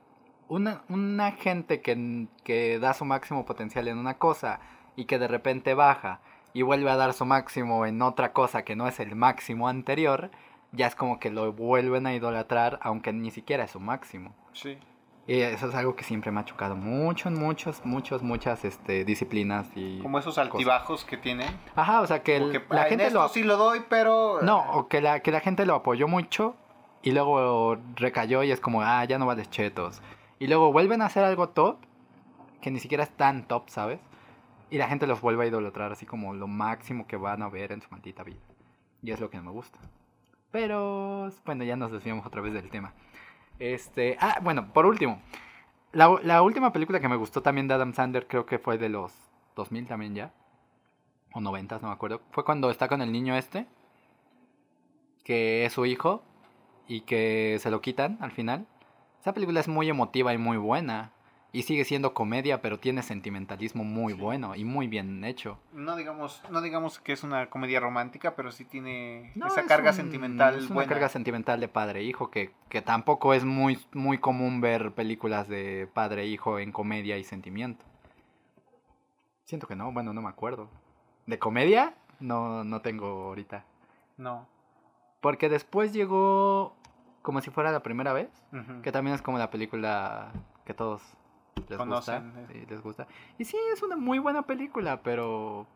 una, una gente que, que da su máximo potencial en una cosa y que de repente baja y vuelve a dar su máximo en otra cosa que no es el máximo anterior, ya es como que lo vuelven a idolatrar aunque ni siquiera es su máximo. Sí. Y eso es algo que siempre me ha chocado mucho en muchos, muchos, muchas este, disciplinas y... Como esos altibajos que tienen. Ajá, o sea que el- que, la "Ah, en gente esto lo... sí lo doy, pero... No, o que la, que la gente lo apoyó mucho y luego recayó y es como, ah, ya no vales chetos. Y luego vuelven a hacer algo top, que ni siquiera es tan top, ¿sabes? Y la gente los vuelve a idolatrar así como lo máximo que van a ver en su maldita vida. Y es lo que no me gusta. Pero, bueno, ya nos desviamos otra vez del tema. Este, ah, bueno, por último. La, la última película que me gustó también de Adam Sandler creo que fue de los 2000 también ya. O 90, no me acuerdo. Fue cuando está con el niño este que es su hijo y que se lo quitan al final. Esa película es muy emotiva y muy buena. Y sigue siendo comedia, pero tiene sentimentalismo muy Sí. bueno y muy bien hecho. No digamos, no digamos que es una comedia romántica, pero sí tiene No, esa es carga un- sentimental Es una buena. carga sentimental de padre-hijo, que, que tampoco es muy, muy común ver películas de padre-hijo en comedia y sentimiento. Siento que no, bueno, no me acuerdo. ¿De comedia? No, no tengo ahorita. No. Porque después llegó como si fuera la primera vez. Que también es como la película que todos les Conocen, gusta. eh. sí, les gusta. Y sí, es una muy buena película, pero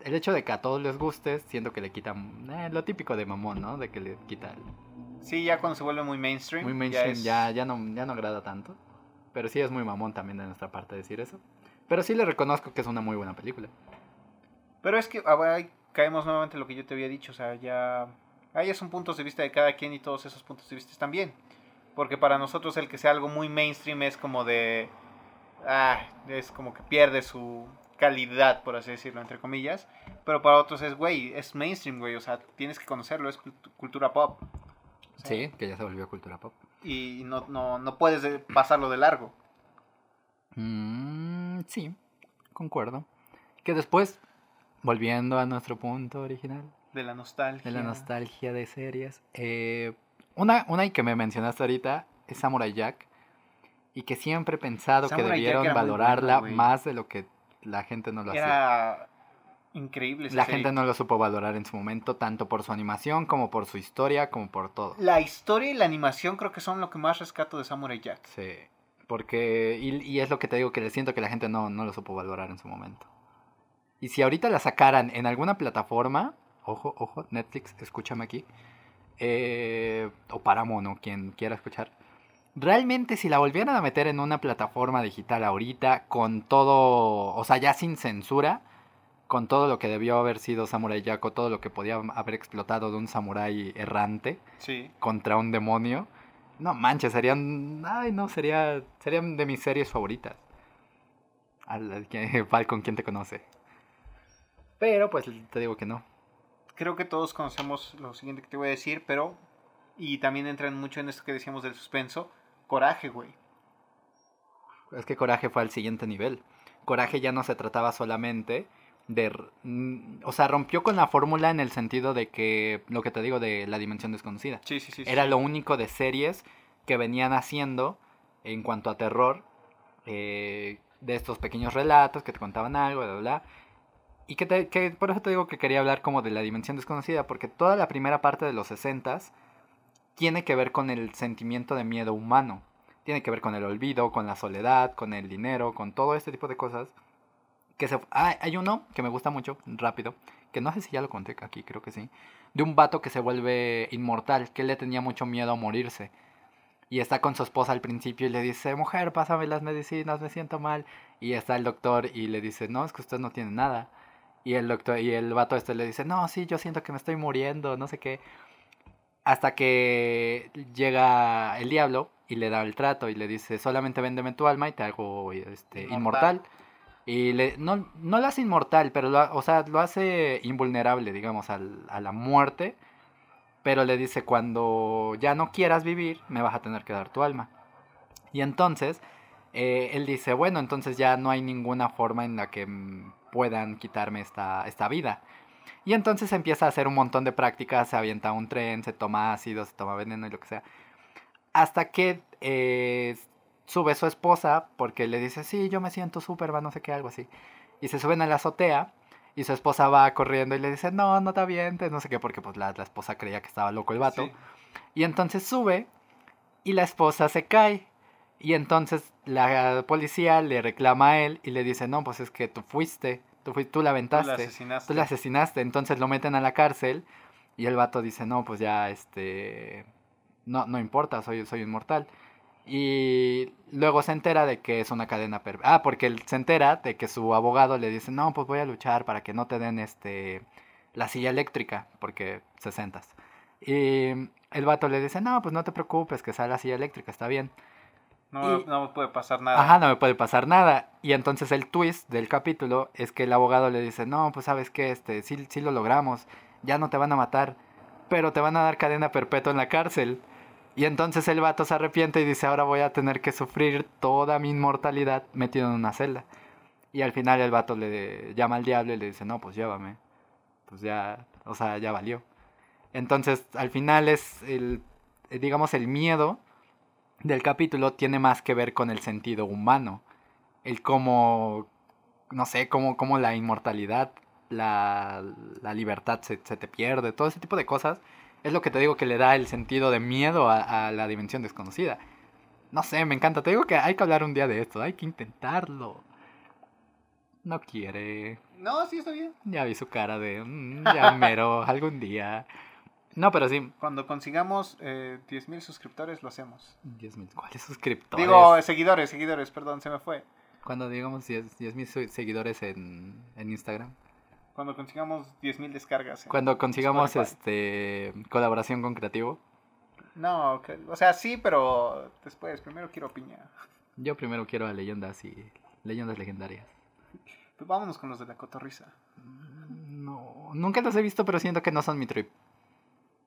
el hecho de que a todos les guste, siento que le quitan eh, lo típico de mamón, ¿no? De que le quita el- Sí, ya cuando se vuelve muy mainstream. muy mainstream, es- ya, ya, no, ya no agrada tanto. Pero sí es muy mamón también de nuestra parte decir eso. Pero sí le reconozco que es una muy buena película. Pero es que ahí caemos nuevamente en lo que yo te había dicho. O sea, ya. Ahí son puntos de vista de cada quien y todos esos puntos de vista están bien. Porque para nosotros el que sea algo muy mainstream es como de. Ah, es como que pierde su calidad, por así decirlo, entre comillas. Pero para otros es, güey, es mainstream, güey. O sea, tienes que conocerlo, es cultu- cultura pop. Sí, que ya se volvió cultura pop. Y no, no, no puedes de- pasarlo de largo. Mm, sí, concuerdo. Que después, volviendo a nuestro punto original, De la nostalgia. de la nostalgia de series. eh, una, una que me mencionaste ahorita es Samurai Jack. Y que siempre he pensado que Samurai debieron valorarla bueno, más de lo que la gente no lo hacía. Era increíble. La serie. gente no lo supo valorar en su momento, tanto por su animación como por su historia, como por todo. La historia y la animación creo que son lo que más rescato de Samurai Jack. Sí, porque, y, y es lo que te digo, que le siento que la gente no, no lo supo valorar en su momento. Y si ahorita la sacaran en alguna plataforma, ojo, ojo, Netflix, escúchame aquí, eh, o Paramount, o quien quiera escuchar, realmente si la volvieran a meter en una plataforma digital ahorita, con todo, o sea, ya sin censura, con todo lo que debió haber sido Samurai Jack, o todo lo que podía haber explotado de un samurái errante, Sí. contra un demonio. No manches, serían. Ay, no, sería, serían de mis series favoritas. Al, al que, Falcon, ¿quién te conoce? Pero pues te digo que no. Creo que todos conocemos lo siguiente que te voy a decir, pero... Y también entran mucho en esto que decíamos del suspenso. Coraje, güey. Es que Coraje fue al siguiente nivel. Coraje ya no se trataba solamente de... mm, O sea, rompió con la fórmula en el sentido de que, lo que te digo de la dimensión desconocida. Sí, sí, sí. sí. Era lo único de series que venían haciendo en cuanto a terror, eh, de estos pequeños relatos que te contaban algo, bla, bla, bla. Y que, te- que por eso te digo que quería hablar como de la dimensión desconocida, porque toda la primera parte de los 60 tiene que ver con el sentimiento de miedo humano. Tiene que ver con el olvido, con la soledad, con el dinero, con todo este tipo de cosas. Que se, ah, hay uno que me gusta mucho, rápido, que no sé si ya lo conté aquí, creo que sí, de un vato que se vuelve inmortal, que él le tenía mucho miedo a morirse. Y está con su esposa al principio y le dice, mujer, pásame las medicinas, me siento mal. Y está el doctor y le dice, no, es que usted no tiene nada. Y el doctor, y el vato este le dice, no, sí, yo siento que me estoy muriendo, no sé qué. Hasta que llega el diablo y le da el trato y le dice, solamente véndeme tu alma y te hago este, inmortal. Inmortal. Y le, no, no lo hace inmortal, pero lo, o sea, lo hace invulnerable, digamos, al- a la muerte. Pero le dice, cuando ya no quieras vivir, me vas a tener que dar tu alma. Y entonces, eh, él dice, bueno, entonces ya no hay ninguna forma en la que puedan quitarme esta, esta vida. Y entonces empieza a hacer un montón de prácticas, se avienta un tren, se toma ácido, se toma veneno y lo que sea. Hasta que eh, sube su esposa porque le dice, sí, yo me siento Superman, no sé qué, algo así. Y se suben a la azotea y su esposa va corriendo y le dice, no, no te avientes, no sé qué, porque pues la, la esposa creía que estaba loco el vato. Sí. Y entonces sube y la esposa se cae. Y entonces la policía le reclama a él y le dice, no, pues es que tú fuiste, tú, tú la Tú la aventaste, asesinaste. tú la asesinaste. Entonces lo meten a la cárcel y el vato dice, no, pues ya, este, no, no importa, soy, soy inmortal. Y luego se entera de que es una cadena. Ah, porque él se entera de que su abogado le dice, no, pues voy a luchar para que no te den este la silla eléctrica, porque 60 Y el vato le dice, no, pues no te preocupes, que sea la silla eléctrica, está bien. No, Y- no me puede pasar nada. Ajá, no me puede pasar nada. Y entonces el twist del capítulo es que el abogado le dice, no, pues sabes que este, sí, sí lo logramos, ya no te van a matar, pero te van a dar cadena perpetua en la cárcel. Y entonces el vato se arrepiente y dice, ahora voy a tener que sufrir toda mi inmortalidad metido en una celda. Y al final el vato le llama al diablo y le dice, no, pues llévame. Pues ya, o sea, ya valió. Entonces, al final es el, digamos, el miedo del capítulo tiene más que ver con el sentido humano. El cómo, no sé, cómo, cómo la inmortalidad, la, la libertad se, se te pierde, todo ese tipo de cosas. Es lo que te digo que le da el sentido de miedo a, a la dimensión desconocida. No sé, me encanta. Te digo que hay que hablar un día de esto, hay que intentarlo. No quiere. No, sí, está bien. Ya vi su cara de, "Mm, ya mero, algún día. No, pero sí. Cuando consigamos eh, 10.000 suscriptores, lo hacemos. 10.000, ¿cuáles suscriptores? Digo, eh, seguidores, seguidores, perdón, se me fue. Cuando digamos 10 10.000 su- seguidores en, en Instagram. Cuando consigamos 10.000 descargas. Cuando consigamos Spotify. este colaboración con Creativo. No, que- o sea, sí, pero después, primero quiero piña. Yo primero quiero a leyendas y leyendas legendarias. Pues vámonos con los de la cotorriza. No, nunca los he visto, pero siento que no son mi trip.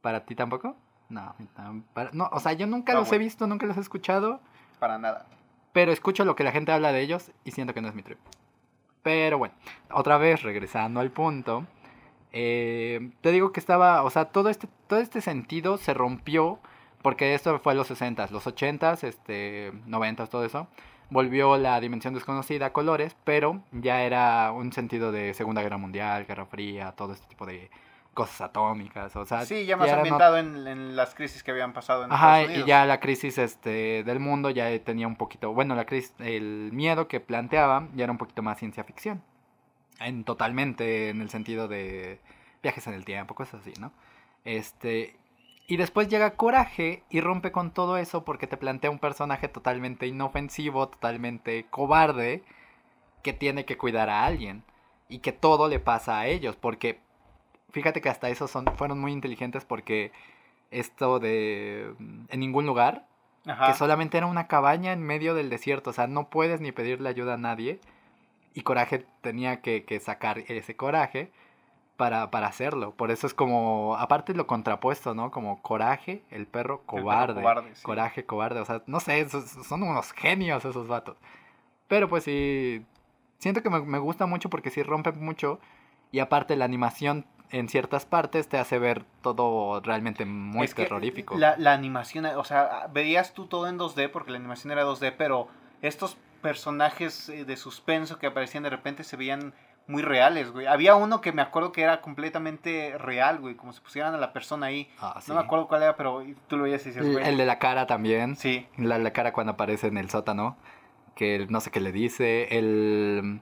¿Para ti tampoco? No, para- no, o sea, yo nunca No, los he visto, nunca los he escuchado, Para nada. pero escucho lo que la gente habla de ellos y siento que no es mi trip. Pero bueno, otra vez regresando al punto, eh, te digo que estaba, o sea, todo este, todo este sentido se rompió porque esto fue en los 60s, los 80s, este, 90s, todo eso. Volvió la dimensión desconocida a colores, pero ya era un sentido de Segunda Guerra Mundial, Guerra Fría, todo este tipo de cosas atómicas, o sea, Sí, ya más no- ambientado en, en las crisis que habían pasado en Ajá, Estados y Unidos. ya la crisis este, del mundo ya tenía un poquito, bueno, la crisis, el miedo que planteaba ya era un poquito más ciencia ficción. En, totalmente en el sentido de viajes en el tiempo, cosas así, ¿no? Este, y después llega Coraje y rompe con todo eso porque te plantea un personaje totalmente inofensivo, totalmente cobarde, que tiene que cuidar a alguien y que todo le pasa a ellos, porque fíjate que hasta eso son, fueron muy inteligentes porque esto de mm, en ningún lugar, Ajá. que solamente era una cabaña en medio del desierto, o sea, no puedes ni pedirle ayuda a nadie. Y Coraje tenía que, que sacar ese coraje para, para hacerlo. Por eso es como, aparte lo contrapuesto, ¿no? Como coraje, el perro El perro cobarde. sí. Coraje, cobarde. O sea, no sé, esos- son unos genios esos vatos. Pero pues sí, siento que me, me gusta mucho porque sí rompe mucho. Y aparte la animación en ciertas partes te hace ver todo realmente muy Es terrorífico. La, la animación, o sea, veías tú todo en 2D porque la animación era 2D, pero estos personajes eh, de suspenso que aparecían de repente se veían muy reales, güey. Había uno que me acuerdo que era completamente real, güey, como si pusieran a la persona ahí. Ah, sí. No me acuerdo cuál era, pero tú lo veías y decías, güey. el de la cara también. Sí, La, la cara cuando aparece en el sótano. Que no sé qué le dice. El,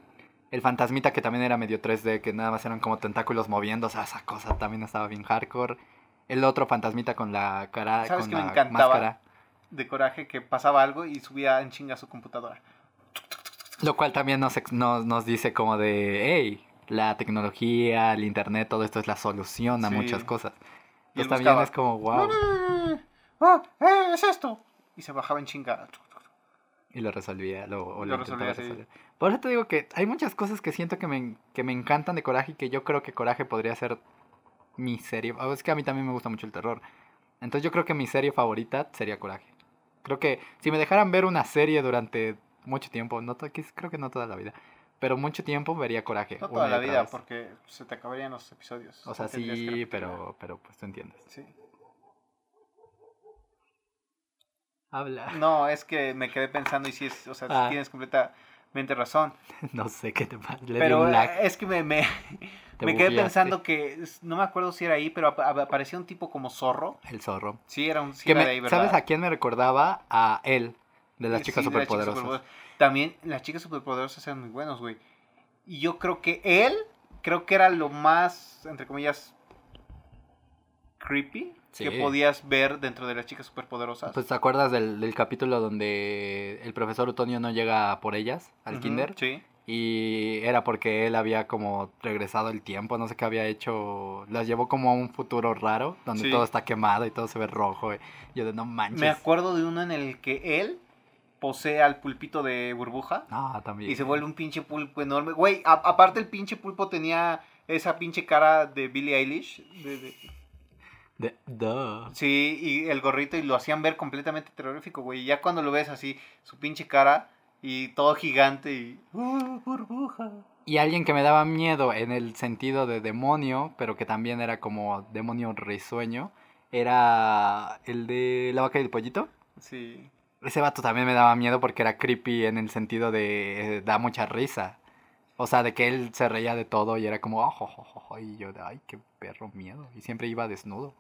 el fantasmita que también era medio 3D. Que nada más eran como tentáculos moviendo. O sea, esa cosa también estaba bien hardcore. El otro fantasmita con la cara. ¿Sabes con qué me la encantaba? máscara. de coraje que pasaba algo y subía en chinga su computadora. Lo cual también nos, nos, nos dice como de. Hey, la tecnología, el internet, todo esto es la solución a Sí. muchas cosas. Y Entonces también buscaba, es como, wow. Ah, eh, es esto. Y se bajaba en chingada. Y lo resolvía, lo, o Lo lo, intentaba resolvía, sí. resolver. Por eso te digo que hay muchas cosas que siento que me, que me encantan de Coraje y que yo creo que Coraje podría ser mi serie. o Es que a mí también me gusta mucho el terror. Entonces yo creo que mi serie favorita sería Coraje. Creo que si me dejaran ver una serie durante mucho tiempo, no creo que no toda la vida, pero mucho tiempo vería Coraje. No toda la vida, vez. porque se te acabarían los episodios. O sea, sí, pero, pero pues tú entiendes. Sí. Habla. No, es que me quedé pensando y si es, o sea, sí Ah. tienes razón. No sé qué te pasa. Le Pero eh, es que me, me, me quedé pensando que, no me acuerdo si era ahí, pero ap- ap- aparecía un tipo como zorro. El zorro. Sí, era un sí Que era me- de ahí, ¿verdad? ¿Sabes a quién me recordaba? A él, de las Sí, chicas superpoderosas. También las chicas superpoderosas eran muy buenos, güey. Y yo creo que él, creo que era lo más, entre comillas, creepy Sí. que podías ver dentro de las chicas superpoderosas. Pues te acuerdas del, del capítulo donde el profesor Utonio no llega por ellas al kinder Sí. y era porque él había como regresado el tiempo, no sé qué había hecho, las llevó como a un futuro raro donde Sí. todo está quemado y todo se ve rojo. y yo de no manches. Me acuerdo de uno en el que él posee al pulpito de burbuja Ah, también. y se vuelve un pinche pulpo enorme. Güey, aparte el pinche pulpo tenía esa pinche cara de Billie Eilish. de- de- De- duh. Sí, y el gorrito y lo hacían ver completamente terrorífico, güey. Y ya cuando lo ves así, su pinche cara y todo gigante y... ¡Uh, burbuja! Y alguien que me daba miedo en el sentido de demonio, pero que también era como demonio risueño, era el de la vaca y el pollito. Sí. Ese vato también me daba miedo porque era creepy en el sentido de eh, da mucha risa. O sea, de que él se reía de todo y era como, "Oh, jo, jo", y yo de, ay, qué perro miedo. Y siempre iba desnudo.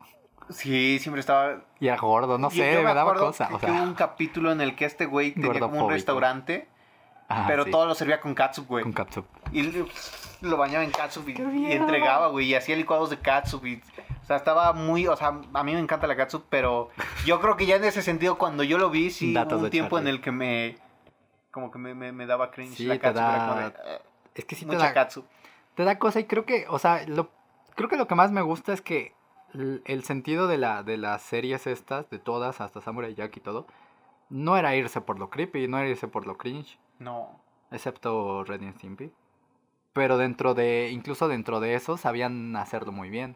Sí, siempre estaba... Y era gordo, no sé, yo me, daba cosa. que- O que hubo sea, un capítulo en el que este güey tenía como un restaurante, ajá, pero sí, todo lo servía con catsup, güey. con catsup. Y lo- bañaba en catsup y, entregaba, güey, y hacía licuados de catsup y... O sea, estaba muy... O sea, a mí me encanta la catsup, pero yo creo que ya en ese sentido, cuando yo lo vi, sí Datos hubo un tiempo en el que me... Como que me, me, me daba cringe Sí, la te catsup. era da- como de, "Eh, Es que sí te mucha da, catsup. te da cosa y creo que, o sea, lo, creo que lo que más me gusta es que el, el sentido de, la, de las series estas, de todas, hasta Samurai Jack y todo, no era irse por lo creepy, no era irse por lo cringe, No. excepto Red and Stimpy. Pero dentro de, incluso dentro de eso, sabían hacerlo muy bien.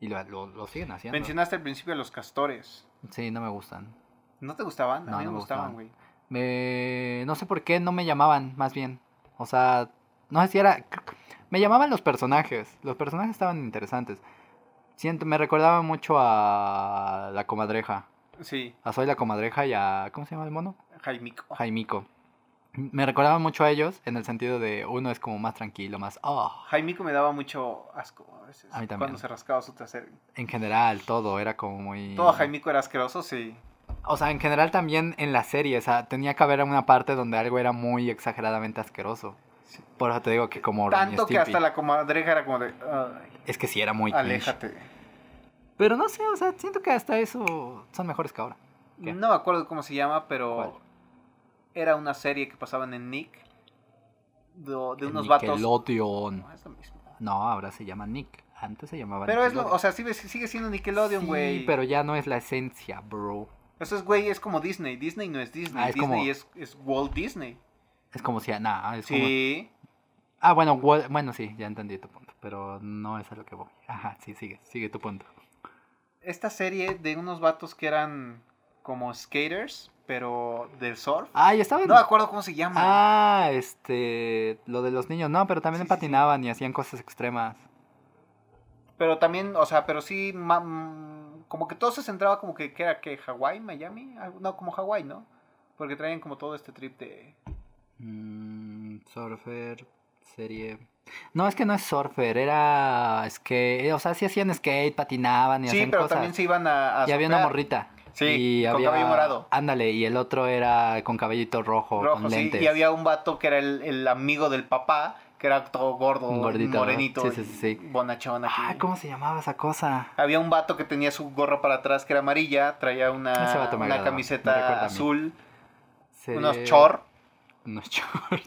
Y lo, lo, lo siguen haciendo. Mencionaste al principio a los castores. Sí, no me gustan. ¿No te gustaban? A No, mí no me gustaban. güey. Me... No sé por qué no me llamaban, más bien. O sea, no sé si era... Me llamaban los personajes. Los personajes estaban interesantes. Siento, me recordaba mucho a la comadreja. Sí, A Soy la comadreja y a... ¿Cómo se llama el mono? Jaimico. Jaimico. Me recordaba mucho a ellos en el sentido de uno es como más tranquilo, más... Oh. Jaimico me daba mucho asco a veces. A mí también. Cuando se rascaba su trasero. En general, todo era como muy... Todo Jaimico era asqueroso, sí. O sea, en general también en la serie, o sea, tenía que haber una parte donde algo era muy exageradamente asqueroso. Sí. Por eso te digo que como Tanto que hasta la comadreja era como de. "Ay, Es que sí era muy cringe. aléjate. Pero no sé, o sea, siento que hasta eso son mejores que ahora. ¿Qué? No me acuerdo cómo se llama, pero. ¿Cuál? Era una serie que pasaban en Nick. De, unos vatos. Nickelodeon. No, es lo mismo. No, ahora se llama Nick. Antes se llamaba Pero es lo, o sea, sigue, sigue siendo Nickelodeon, Sí, güey. pero ya no es la esencia, bro. Eso es, güey, es como Disney. Disney no es Disney. Ah, es Disney como- es, es Walt Disney. Es como si... Nah, es como... Ah, bueno, bueno, sí, ya entendí tu punto. Pero no es a lo que voy. Ajá, sí, sigue, sigue tu punto. Esta serie de unos vatos que eran como skaters, pero del surf. Ah, y estaba en... No me acuerdo cómo se llama. Ah, este... Lo de los niños. No, pero también Sí, patinaban y hacían cosas extremas. Pero también, o sea, pero sí, ma- mm, como que todo se centraba como que, que era que Hawái, Miami, no, como Hawái, ¿no? Porque traían como todo este trip de... Mm, surfer, serie. No, es que no es surfer, era skate. O sea, sí hacían skate, patinaban y Sí, hacían pero cosas. también se iban a... a y había una morrita. Sí, y con había... cabello morado. Ándale, y el otro era con cabellito rojo, Rojo, con sí, lentes. y había un vato que era el, el amigo del papá, que era todo gordo, morenito, Sí, sí, sí, bonachón aquí. Ah, ¿cómo se llamaba esa cosa? Había un vato que tenía su gorra para atrás que era amarilla, traía una, una camiseta azul, unos chor. Unos short.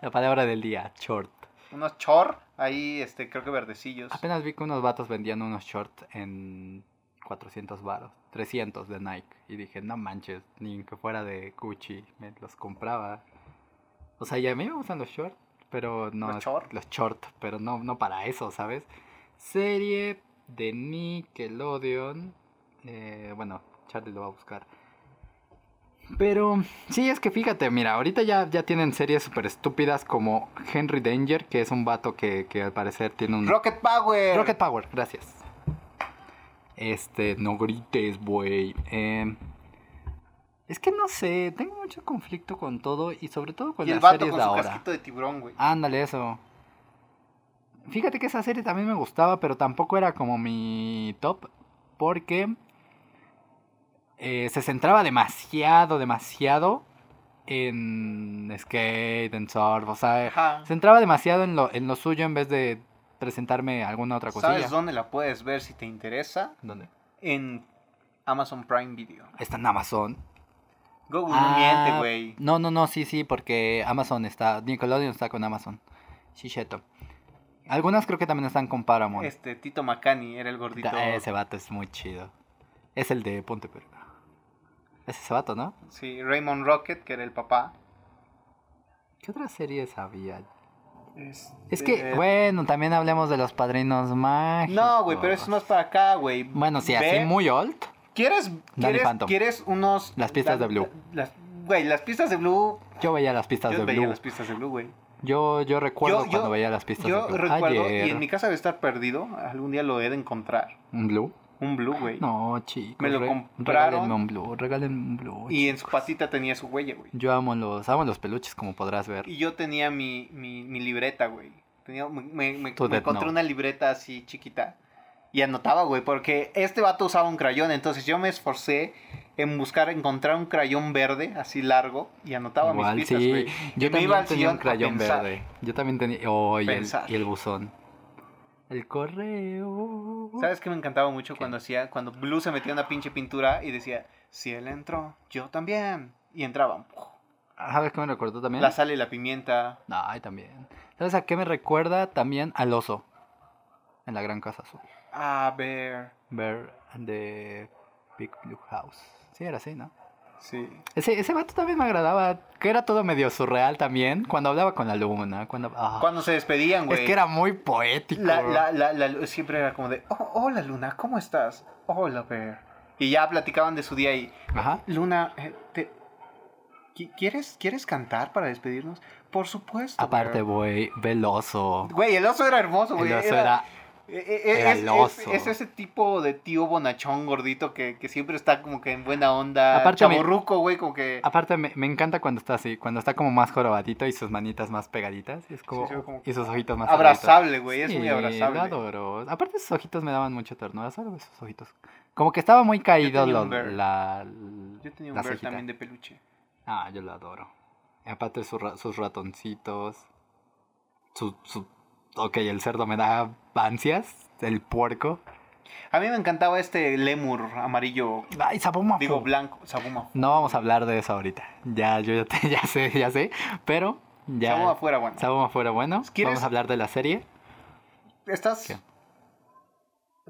La palabra del día, short. unos chor ahí, este, creo que verdecillos. Apenas vi que unos vatos vendían unos shorts en 400 baros, 300 de Nike. Y dije, no manches, ni que fuera de Gucci, me los compraba. O sea, ya a mí me gustan los shorts, pero no. ¿Los short? Los short, pero no, no para eso, ¿sabes? Serie de Nickelodeon. Eh, bueno, Charlie lo va a buscar. Pero sí, es que fíjate, mira, ahorita ya, ya tienen series súper estúpidas como Henry Danger, que es un vato que, que al parecer tiene un... Rocket Power. Rocket Power, gracias. Este, no grites, güey. Em, es que no sé, tengo mucho conflicto con todo y sobre todo con Y el las vato series con de su ahora. casquito de tiburón, güey. Ándale, eso. Fíjate que esa serie también me gustaba, pero tampoco era como mi top, porque eh, se centraba demasiado, demasiado en skate, en surf, o sea, Ajá. se centraba demasiado en lo, en lo suyo en vez de presentarme alguna otra cosilla. ¿Sabes dónde la puedes ver si te interesa? ¿Dónde? En Amazon Prime Video. Está en Amazon. Google Ah, no miente, güey. No, no, no, sí, sí, porque Amazon está, Nickelodeon está con Amazon. Sí, cheto. Algunas creo que también están con Paramount. Este, Tito Macani era el gordito. Da- Ese vato es muy chido. Es el de Ponte Perga. Es ese vato, ¿no? Sí, Raymond Rocket, que era el papá. ¿Qué otras series había? Es Este, que, bueno, también hablemos de los padrinos mágicos. No, güey, pero eso es más para acá, güey. Bueno, sí, Ve- así muy old. ¿Quieres, quieres, quieres unos... Las pistas la- de Blue. la- las- Güey, las pistas de Blue... Yo veía las pistas Yo de veía Blue. las pistas de Blue, güey. Yo, yo recuerdo Yo- cuando yo- veía las pistas Yo de Blue. recuerdo, Ayer. y en mi casa debe estar perdido, algún día lo he de encontrar. ¿Un Blue? Un Blue, güey. No, chicos. Me lo compraron. Regálenme un Blue, regálenme un Blue. Y en su patita tenía su huella, güey. Yo amo los, amo los peluches, como podrás ver. Y yo tenía mi, mi, mi libreta, güey. Tenía, me me, me- encontré una libreta así chiquita. Y anotaba, güey, porque este vato usaba un crayón. Entonces yo me esforcé en buscar, encontrar un crayón verde, así largo. Y anotaba Igual, mis pistas, sí. güey. Yo Y me también iba al tenía un crayón verde. Yo también tenía. Oh, y el, y el buzón. El correo. ¿Sabes qué me encantaba mucho cuando hacía, cuando Blue se metía una pinche pintura y decía, si él entró, yo también. Y entraban. ¿Sabes qué me recordó también? La sal y la pimienta. Ay, también. ¿Sabes a qué me recuerda? También al oso. En la gran casa azul. A ver. Bear and the Big Blue House. Sí, era así, ¿no? Sí. Ese, ese vato también me agradaba. Que era todo medio surreal también. Cuando hablaba con la luna. Cuando, ah. Cuando se despedían, güey. es que era muy poético. La, la, la, la- siempre era como de, oh, hola Luna, ¿cómo estás? Hola, Bear. Y ya platicaban de su día y, Ajá. Luna, eh, te- qui- ¿quieres, ¿quieres cantar para despedirnos? Por supuesto. Aparte, Bear". güey, veloso. Güey, el oso era hermoso, güey. El oso era. Era es, el es- ese tipo de tío bonachón gordito que, que siempre está como que en buena onda. Aparte chaborruco, güey, como que... Aparte, me, me encanta cuando está así. Cuando está como más jorobadito y sus manitas más pegaditas. Y, es como, Sí, sí, como- y sus ojitos más Abrazable, güey, es muy lo abrazable. adoro. Aparte, sus ojitos me daban mucha ternura. Solo esos ojitos. Como que estaba muy caído tenía lo- la. Yo tenía un Bear cejita. también de peluche. Ah, yo lo adoro. Y aparte, sus ra- sus ratoncitos. Su, su. Ok, el cerdo me da ansias. El puerco. A mí me encantaba este lemur amarillo, Ay, Sabumafu. digo blanco, Sabuma. No vamos a hablar de eso ahorita. Ya, yo ya, te- ya sé, ya sé. Pero, ya. Sabuma fuera bueno. Sabuma fuera bueno. ¿Quieres- Vamos a hablar de la serie. ¿Estás... ¿Qué?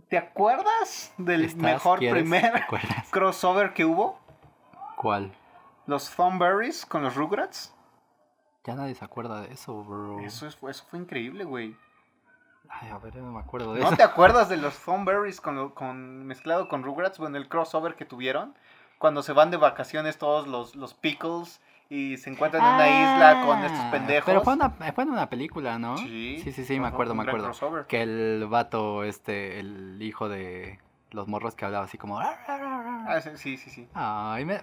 ¿Te acuerdas del ¿Estás? mejor ¿Quieres? ¿Te primer crossover que hubo? ¿Cuál? Los Thornberries con los Rugrats. Ya nadie se acuerda de eso, bro. Eso, es- eso fue increíble, güey. Ay, a ver, no me acuerdo de ¿No eso. te acuerdas de los Thornberries con, con, mezclado con Rugrats? Bueno, el crossover que tuvieron. Cuando se van de vacaciones todos los, los Pickles y se encuentran en una isla con estos Ah, pendejos. Pero fue una, fue en una película, ¿no? Sí, sí, sí, sí, me acuerdo, me acuerdo. crossover. Que el vato, este, el hijo de los morros que hablaba así como... Ah, sí, sí, sí. sí. Ay, me-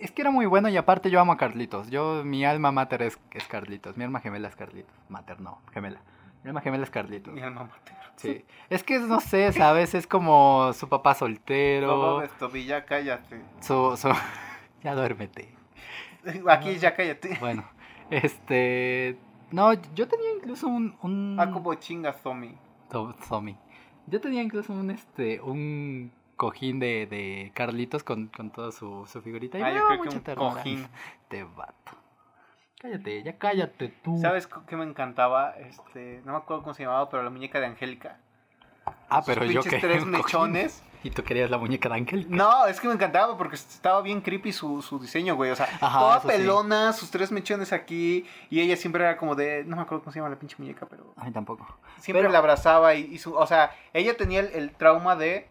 es que era muy bueno y aparte yo amo a Carlitos. Yo, mi alma mater es, es Carlitos. Mi alma gemela es Carlitos. Mater, no, gemela. Mi alma gemela es Carlitos. Mi alma mater. Sí. Es que, no sé, ¿sabes? Es como su papá No, soltero. mames, Toby, ya cállate. Su, su... Ya duérmete. Aquí ya cállate. Bueno, este... No, yo tenía incluso un... un... Ah, como chinga Tommy. To- Tommy. Yo tenía incluso un, este, un cojín de, de Carlitos con, con toda su, su figurita. Y Ah, yo creo que mucha un ternura. cojín. De vato. Cállate, ya cállate tú. ¿Sabes qué me encantaba? Este, no me acuerdo cómo se llamaba, pero la muñeca de Angélica. Ah, Sus pero yo pinches que. tres mechones. Y tú querías la muñeca de Ángel. No, es que me encantaba porque estaba bien creepy su, su diseño, güey. O sea, Ajá, toda sí. pelona, sus tres mechones aquí. Y ella siempre era como de. No me acuerdo cómo se llama la pinche muñeca, pero. A mí tampoco. Siempre Pero- la abrazaba y, y su. O sea, ella tenía el, el trauma de.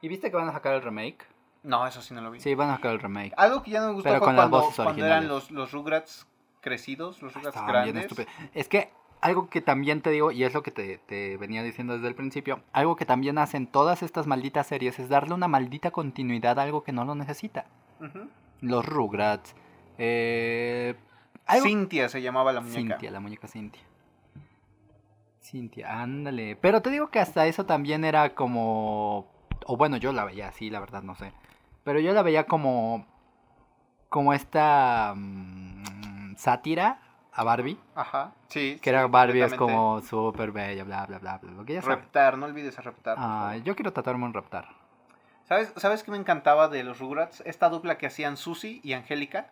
¿Y viste que van a sacar el remake? No, eso sí no lo vi. Sí, van a sacar el remake. Algo que ya no me gustó Pero fue con las cuando, voces cuando eran los, los Rugrats crecidos, los Rugrats Estaban bien grandes. Es que algo que también te digo, y es lo que te, te venía diciendo desde el principio, algo que también hacen todas estas malditas series es darle una maldita continuidad a algo que no lo necesita. Los Rugrats, eh, algo- Cintia se llamaba la muñeca. Cintia, la muñeca Cintia. Cintia, ándale. Pero te digo que hasta eso también era como... O bueno, yo la veía así, la verdad, no sé. Pero yo la veía como... Como esta... mm, sátira a Barbie. Ajá, sí. Que sí, era Barbie es como súper bella, bla, bla, bla, bla. Lo que ya sabes. Reptar, no olvides a Reptar. Ah, yo quiero tatuarme un raptar. ¿Sabes, ¿Sabes qué me encantaba de los Rugrats? Esta dupla que hacían Susie y Angélica.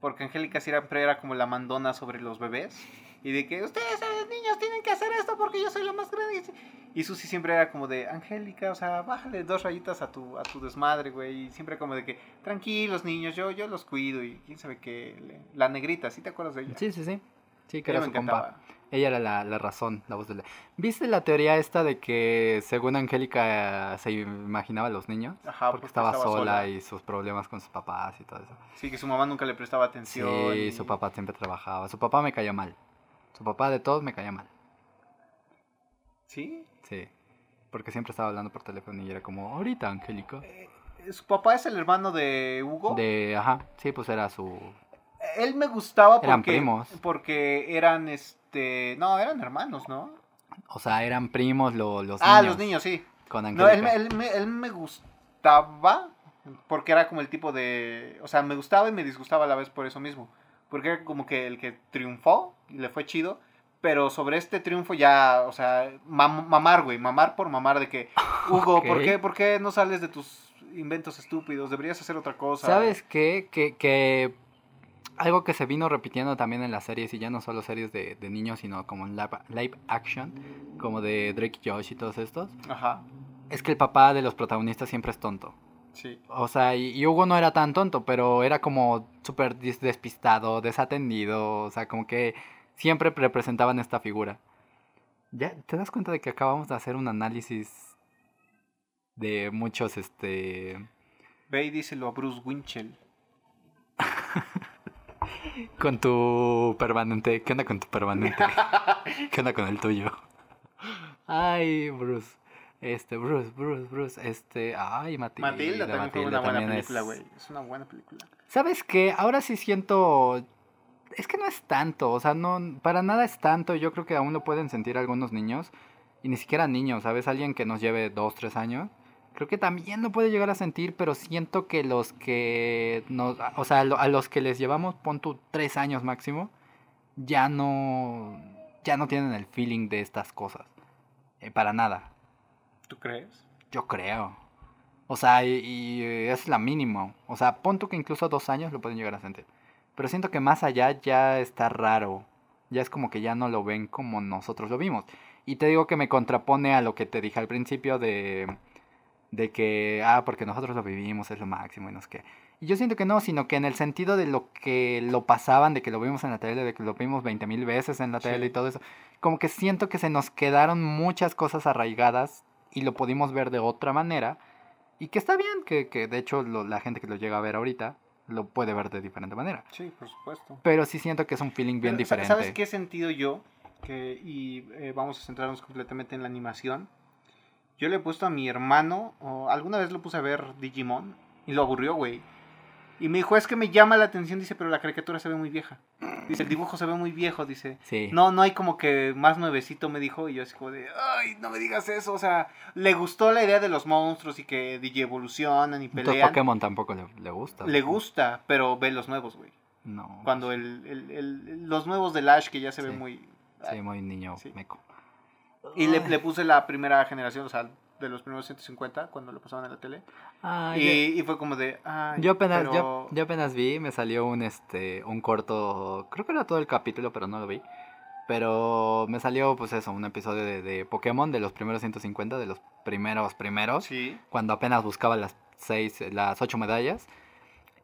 Porque Angélica siempre era como la mandona sobre los bebés. Y de que ustedes, eh, niños, tienen que hacer esto porque yo soy la más grande. Y Susie siempre era como de, Angélica, o sea, bájale dos rayitas a tu, a tu desmadre, güey. Y siempre como de que, tranquilos, niños, yo, yo los cuido. Y quién sabe qué. La negrita, ¿sí te acuerdas de ella? Sí, sí, sí. Sí, que Ella era su compa. Ella era la, la razón, la voz de la... ¿Viste la teoría esta de que según Angélica se imaginaba a los niños? Ajá, porque estaba, sola, y sus problemas con sus papás y todo eso. Sí, que su mamá nunca le prestaba atención. Sí, y- su papá siempre trabajaba. Su papá me caía mal. Su papá de todos me caía mal. ¿Sí? Sí. Porque siempre estaba hablando por teléfono y era como, ahorita, Angélica. Eh, Su papá es el hermano de Hugo. De, ajá, sí, pues era su... Él me gustaba porque, Eran primos. porque eran, este, no, eran hermanos, ¿no? O sea, eran primos lo- los ah, niños. los niños, sí. Con No, él, Angélica. me- él, me, él me gustaba porque era como el tipo de, o sea, me gustaba y me disgustaba a la vez por eso mismo. Porque era como que el que triunfó y le fue chido. Pero sobre este triunfo ya, o sea, mam- mamar, güey, mamar por mamar de que, Hugo, ¿por, qué, ¿por qué no sales de tus inventos estúpidos? Deberías hacer otra cosa. ¿Sabes qué? Que, que algo que se vino repitiendo también en las series, y ya no solo series de, de niños, sino como en live, live action, como de Drake y Josh y todos estos, Ajá, es que el papá de los protagonistas siempre es tonto. Sí. O sea, y, y Hugo no era tan tonto, pero era como súper despistado, desatendido, o sea, como que siempre representaban esta figura. ¿Ya te das cuenta de que acabamos de hacer un análisis de muchos, este... Ve y díselo a Bruce Winchell. Con tu permanente. ¿Qué onda con tu permanente? ¿Qué onda con el tuyo? Ay, Bruce. Este, Bruce, Bruce, Bruce. Este, ay, Matilda. Matilda también fue Matilda una buena película, güey. Es una buena película. ¿Sabes qué? Ahora sí siento. Es que no es tanto, o sea, no, para nada es tanto. Yo creo que aún lo pueden sentir algunos niños, y ni siquiera niños, ¿sabes? Alguien que nos lleve dos, tres años, creo que también lo puede llegar a sentir, pero siento que los que nos, o sea, a los que les llevamos, pon tú tres años máximo, ya no, ya no tienen el feeling de estas cosas, Eh, para nada. ¿Tú crees? Yo creo. O sea, y, y, eh, es la mínima. O sea, pon tú que incluso dos años lo pueden llegar a sentir. Pero siento que más allá ya está raro. Ya es como que ya no lo ven como nosotros lo vimos. Y te digo que me contrapone a lo que te dije al principio de, de que, ah, porque nosotros lo vivimos, es lo máximo y no sé qué. Y yo siento que no, sino que en el sentido de lo que lo pasaban, de que lo vimos en la tele, de que lo vimos 20 mil veces en la Sí. tele y todo eso, como que siento que se nos quedaron muchas cosas arraigadas y lo pudimos ver de otra manera. Y que está bien, que, que de hecho lo- la gente que lo llega a ver ahorita lo puede ver de diferente manera. Sí, por supuesto. Pero sí siento que es un feeling bien Pero, diferente. ¿Sabes qué he sentido yo? Que, y eh, vamos a centrarnos completamente en la animación. Yo le he puesto a mi hermano, o alguna vez lo puse a ver Digimon, y lo aburrió, güey. Y me dijo, es que me llama la atención, dice, pero la caricatura se ve muy vieja. Dice, el dibujo se ve muy viejo, dice. Sí. No, no hay como que más nuevecito, me dijo, y yo así como de, ay, no me digas eso, o sea, le gustó la idea de los monstruos y que DJ evolucionan y Entonces pelean. Pokémon tampoco le, le gusta. Le gusta, pero ve los nuevos, güey. No. Cuando el, el- el- los nuevos de Lash que ya se Sí. ven muy... Sí, muy niño Sí. meco. Y le puse la primera generación, o sea, de los primeros 150 cuando lo pasaban en la tele. Ah, y, y fue como de. "Ay, Yo apenas, pero- yo, yo apenas vi, me salió un este un corto, creo que era todo el capítulo, pero no lo vi. Pero me salió pues eso, un episodio de, de Pokémon de los primeros 150, de los primeros primeros, Sí. cuando apenas buscaba las seis, las ocho medallas.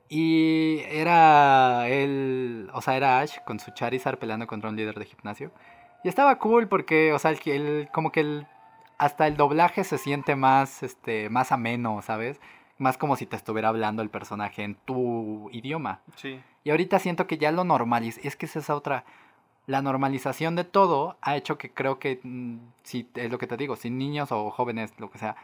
Y era él, o sea, era Ash con su Charizard peleando contra un líder de gimnasio. Y estaba cool porque, o sea, el, el- como que el, hasta el doblaje se siente más, este, más ameno, ¿sabes? Más como si te estuviera hablando el personaje en tu idioma. Sí. Y ahorita siento que ya lo normaliz... Es que esa es otra... La normalización de todo ha hecho que creo que, mm, si es lo que te digo, si niños o jóvenes, lo que sea,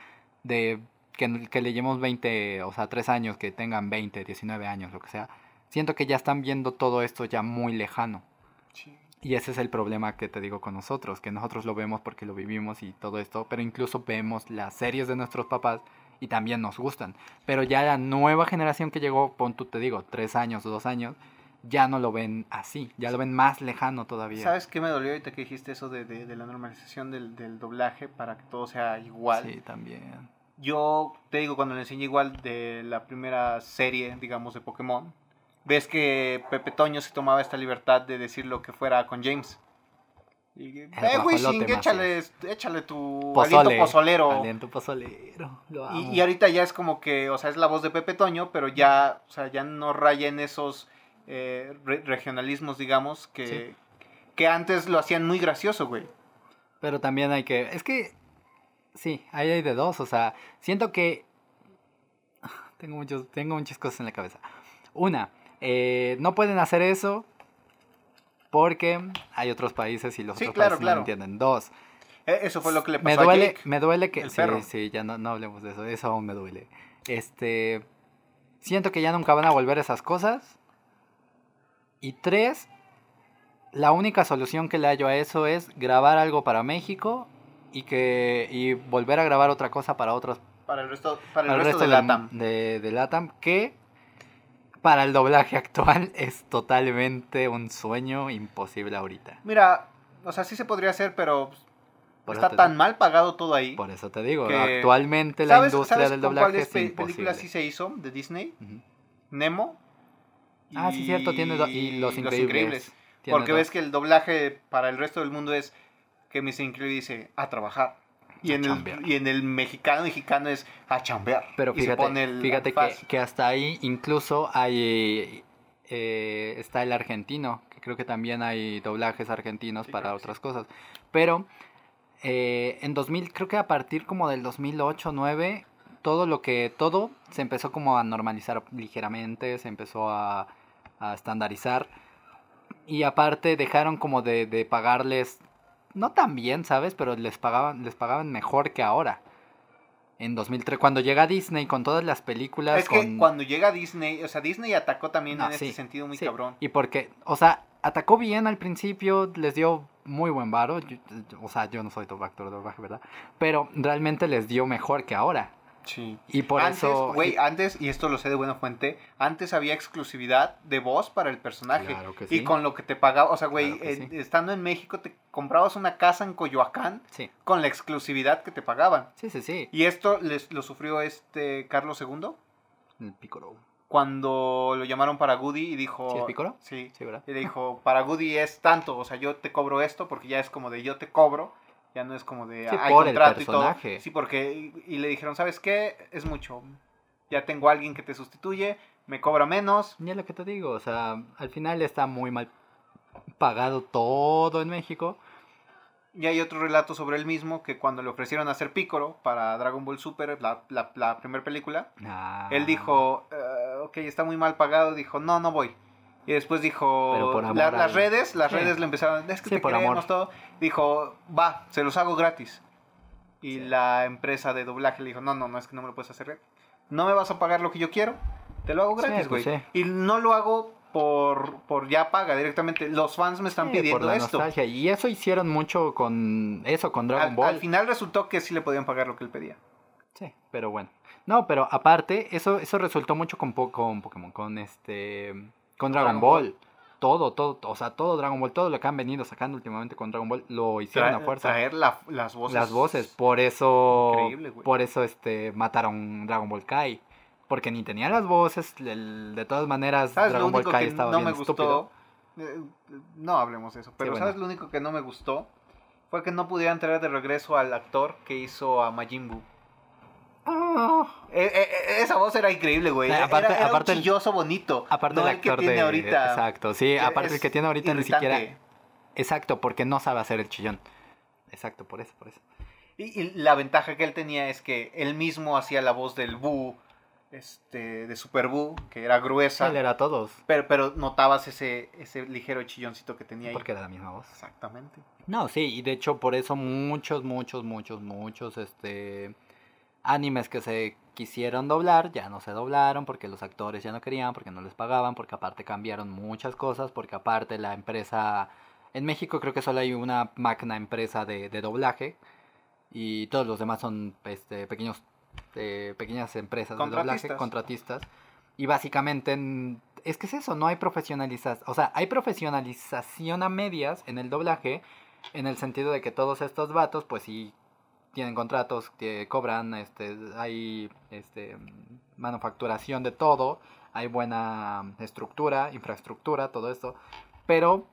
de que, que le llevemos 20, o sea, 3 años, que tengan 20, 19 años, lo que sea, siento que ya están viendo todo esto ya muy lejano. sí. Y ese es el problema que te digo con nosotros, que nosotros lo vemos porque lo vivimos y todo esto, pero incluso vemos las series de nuestros papás y también nos gustan. Pero ya la nueva generación que llegó, pon tú te digo, tres años o dos años, ya no lo ven así, ya lo ven más lejano todavía. ¿Sabes qué me dolió ahorita que dijiste eso de, de, de la normalización del, del doblaje para que todo sea igual? Sí, también. Yo te digo, cuando le enseñé igual de la primera serie, digamos, de Pokémon, ves que Pepe Toño se tomaba esta libertad de decir lo que fuera con James. Y, eh, Wishing, échale, échale tu Pozole, aliento pozolero. Aliento pozolero. Lo amo. Y, y ahorita ya es como que, o sea, es la voz de Pepe Toño, pero ya, o sea, ya no raya en esos eh, re- regionalismos, digamos, que, Sí. que antes lo hacían muy gracioso, güey. Pero también hay que. Es que. Sí, ahí hay de dos. O sea, siento que. Tengo, muchos, tengo muchas cosas en la cabeza. Una, eh, no pueden hacer eso porque hay otros países y los Sí, otros claro, países no lo entienden. Dos, Eh, Eso fue lo que le me pasó a duele, Jake. me duele que. el Sí, perro. sí, ya no, no hablemos de eso. Eso aún me duele. Este. Siento que ya nunca van a volver esas cosas. Y tres, la única solución que le hallo a eso es grabar algo para México y que y volver a grabar otra cosa para otros Para el resto, para el para el resto, resto de del- LATAM. de, de LATAM que para el doblaje actual es totalmente un sueño imposible ahorita. Mira, o sea, sí se podría hacer, pero Por está tan mal pagado todo ahí. Por eso te digo, actualmente la ¿Sabes, industria sabes del doblaje cuáles es pe- imposible. películas sí se hizo de Disney? Nemo. Ah, sí, cierto, tiene do- y Los Increíbles. Porque dos. ves que el doblaje para el resto del mundo es que Mr. Increíble dice a trabajar. Y en, el, y en el mexicano mexicano es a chambear. Pero fíjate, el fíjate que, que hasta ahí incluso hay eh, está el argentino, que creo que también hay doblajes argentinos Sí, para sí. otras cosas. Pero eh, en 2000, creo que a partir como del 2008, 2009, todo lo que, todo se empezó como a normalizar ligeramente, se empezó a, a estandarizar. Y aparte dejaron como de, de pagarles, no tan bien, ¿sabes? Pero les pagaban, les pagaban mejor que ahora. En 2003, cuando llega Disney con todas las películas. Es que cuando llega Disney, o sea, Disney atacó también No, en sí, este sentido muy sí, cabrón. Y porque, o sea, atacó bien al principio, les dio muy buen varo. yo- O sea, yo no soy top actor de doblaje, ¿verdad? Pero realmente les dio mejor que ahora. Sí. Y por antes, eso. güey, y- antes, y esto lo sé de buena fuente, antes había exclusividad de voz para el personaje. Claro que Y sí. con lo que te pagaba, o sea, güey, Claro sí. estando en México te comprabas una casa en Coyoacán Sí, con la exclusividad que te pagaban. sí, sí, sí. Y esto les, lo sufrió este Carlos II El Piccolo. cuando lo llamaron para Goody y dijo... ¿Sí es Piccolo? Sí. Sí, ¿verdad? Y le dijo, para Goody es tanto, o sea, yo te cobro esto porque ya es como de yo te cobro, ya no es como de Sí, hay por el contrato y todo. personaje. Sí, porque y, y le dijeron, ¿sabes qué? Es mucho. Ya tengo a alguien que te sustituye, me cobra menos. Y es lo que te digo, o sea, al final está muy mal pagado todo en México. Y hay otro relato sobre él mismo que cuando le ofrecieron hacer Piccolo para Dragon Ball Super, la, la, la primera película, Ah, él dijo, "Eh, ok, está muy mal pagado, dijo, no, no voy. Y después dijo, Pero por amor "La- las redes, las Sí. redes le empezaron, es que Sí, te por queremos amor. todo. Dijo, va, se los hago gratis. Y Sí. la empresa de doblaje le dijo, no, no, no, es que no me lo puedes hacer gratis. No me vas a pagar lo que yo quiero, te lo hago gratis, güey. pues sí. Y no lo hago por, por ya paga directamente. Los fans me están por pidiendo la esto. nostalgia. Y eso hicieron mucho con eso, con Dragon Al, Ball. al final resultó que sí le podían pagar lo que él pedía. Sí, pero bueno. No, pero aparte, eso, eso resultó mucho con, po- con Pokémon, con este. Con Dragon, Dragon Ball. todo, todo, o sea, todo Dragon Ball, todo lo que han venido sacando últimamente con Dragon Ball, lo hicieron a fuerza. Traer la- las voces. Las voces, por eso, Increíble, güey. por eso este, mataron Dragon Ball Kai. Porque ni tenía las voces, el- de todas maneras ¿Sabes lo Dragon Ball Kai estaba no bien me gustó? Eh, no hablemos de eso. Pero. ¿sabes lo único que no me gustó? Fue que no pudieran traer de regreso al actor que hizo a Majin Buu. Ah, Eh, eh, eh, esa voz era increíble, güey. Era, aparte- era aparte un chilloso bonito. aparte no el el que actor tiene de... ahorita. Exacto, sí, aparte el que tiene ahorita ni siquiera... Exacto, porque no sabe hacer el chillón. Exacto, por eso, por eso. Y, y la ventaja que él tenía es que él mismo hacía la voz del Buu, este, de Super Buu, que era gruesa. Él era todos, Pero, pero notabas ese, ese ligero chilloncito que tenía ahí. porque era la misma voz. Exactamente. No, sí, y de hecho por eso muchos, muchos, muchos, muchos, este, animes que se quisieron doblar, ya no se doblaron porque los actores ya no querían, porque no les pagaban, porque aparte cambiaron muchas cosas, porque aparte la empresa, en México creo que solo hay una magna empresa de, de doblaje y todos los demás son este, pequeños, eh, pequeñas empresas de doblaje, Contratistas. Y básicamente en- es que es eso, no hay profesionalización, o sea, hay profesionalización a medias en el doblaje, en el sentido de que todos estos vatos, pues sí, tienen contratos, que cobran, este, hay este, manufacturación de todo, hay buena estructura, infraestructura, todo esto, pero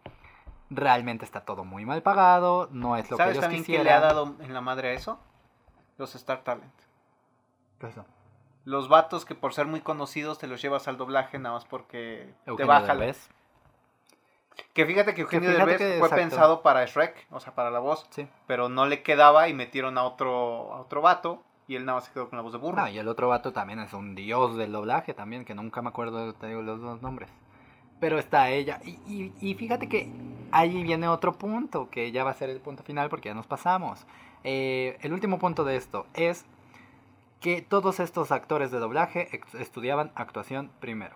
realmente está todo muy mal pagado, no es lo que ¿Sabes ellos también quisieran. quién le ha dado en la madre a eso? Los Star Talent. ¿Qué es eso? Los vatos que por ser muy conocidos te los llevas al doblaje nada más porque te baja. la- Derbez, Que fíjate que Eugenio fíjate Derbez que- fue exacto. pensado para Shrek, o sea, para la voz, sí. pero no le quedaba y metieron a otro, a otro vato y él nada más se quedó con la voz de burro. Y el otro vato también es un dios del doblaje también, que nunca me acuerdo, te digo, los dos nombres. Pero está ella. Y, y- y fíjate que ahí viene otro punto, que ya va a ser el punto final porque ya nos pasamos. Eh, el último punto de esto es que todos estos actores de doblaje estudiaban actuación primero.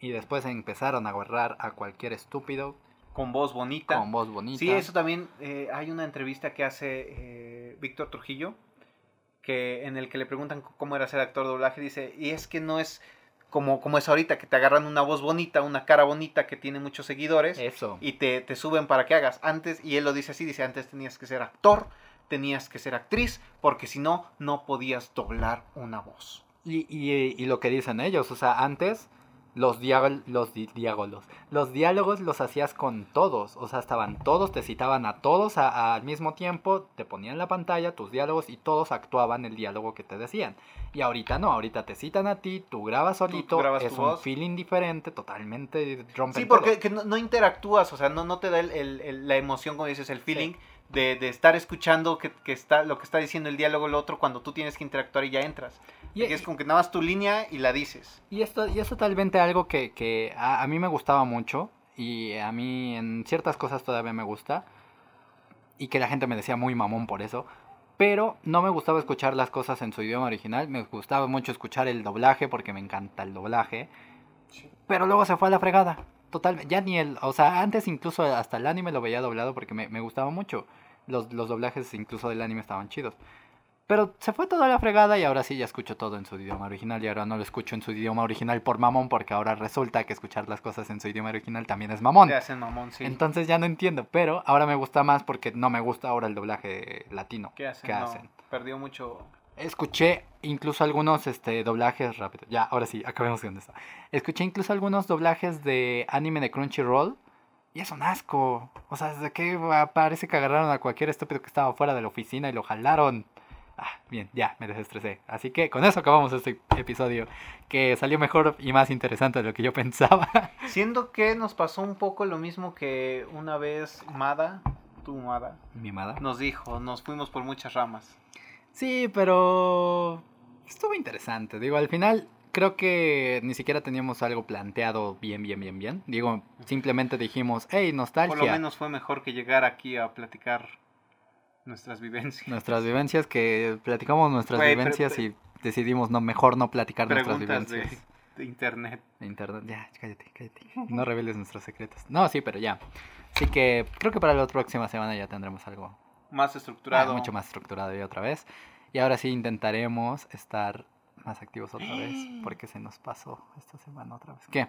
Y después empezaron a agarrar a cualquier estúpido Con voz bonita. con voz bonita. Sí, eso también. eh, hay una entrevista que hace eh, Víctor Trujillo, que en el que le preguntan cómo era ser actor de doblaje. Dice, y es que no es como, como es ahorita, que te agarran una voz bonita, una cara bonita que tiene muchos seguidores Eso. y te, te suben para que hagas. Antes, y él lo dice así, dice, antes tenías que ser actor, tenías que ser actriz, porque si no, no podías doblar una voz. Y, y, y lo que dicen ellos, o sea, antes los, diágol- los di- diálogos, los diálogos los hacías con todos, o sea, estaban todos, te citaban a todos a- al mismo tiempo, te ponían la pantalla tus diálogos y todos actuaban el diálogo que te decían. Y ahorita no, ahorita te citan a ti, tú grabas solito, grabas es un voz. feeling diferente, totalmente rompen Sí, porque que no, no interactúas, o sea, no, no te da el- el- el- la emoción, como dices, el feeling de, de estar escuchando que, que está, lo que está diciendo el diálogo el otro cuando tú tienes que interactuar y ya entras. Y- Aquí es como que nada más tu línea y la dices. Y esto, y esto talmente algo que, que a, a mí me gustaba mucho y a mí en ciertas cosas todavía me gusta y que la gente me decía muy mamón por eso, pero no me gustaba escuchar las cosas en su idioma original, me gustaba mucho escuchar el doblaje porque me encanta el doblaje, pero luego se fue a la fregada. Total, ya ni el, o sea, antes incluso hasta el anime lo veía doblado porque me, me gustaba mucho. Los, los doblajes incluso del anime estaban chidos. Pero se fue toda la fregada y ahora sí ya escucho todo en su idioma original y ahora no lo escucho en su idioma original por mamón porque ahora resulta que escuchar las cosas en su idioma original también es mamón. Te hacen mamón, sí. Entonces ya no entiendo, pero ahora me gusta más porque no me gusta ahora el doblaje latino. ¿Qué hacen? ¿Qué No, hacen? Perdió mucho. Escuché incluso algunos este, doblajes rápido. Ya, ahora sí, acabemos con esto. Escuché incluso algunos doblajes de anime de Crunchyroll. Y es un asco. O sea, desde que parece que agarraron a cualquier estúpido que estaba fuera de la oficina y lo jalaron. Ah, bien, ya, me desestresé. Así que con eso acabamos este episodio. Que salió mejor y más interesante de lo que yo pensaba. Siendo que nos pasó un poco lo mismo que una vez Mada, tú Mada, Mimada. nos dijo, nos fuimos por muchas ramas. Sí, pero estuvo interesante. Digo, al final creo que ni siquiera teníamos algo planteado bien, bien, bien, bien. Digo, simplemente dijimos, hey, nostalgia. Por lo menos fue mejor que llegar aquí a platicar nuestras vivencias. Nuestras vivencias, que platicamos nuestras vivencias pero- y decidimos no mejor no platicar nuestras de, vivencias. de internet. de internet. Ya, cállate, cállate. No reveles nuestros secretos. No, sí, pero ya. Así que creo que para la próxima semana ya tendremos algo Más ah, estructurado. mucho más estructurado y otra vez. Y ahora sí intentaremos estar más activos otra vez porque se nos pasó esta semana otra vez. ¿Qué?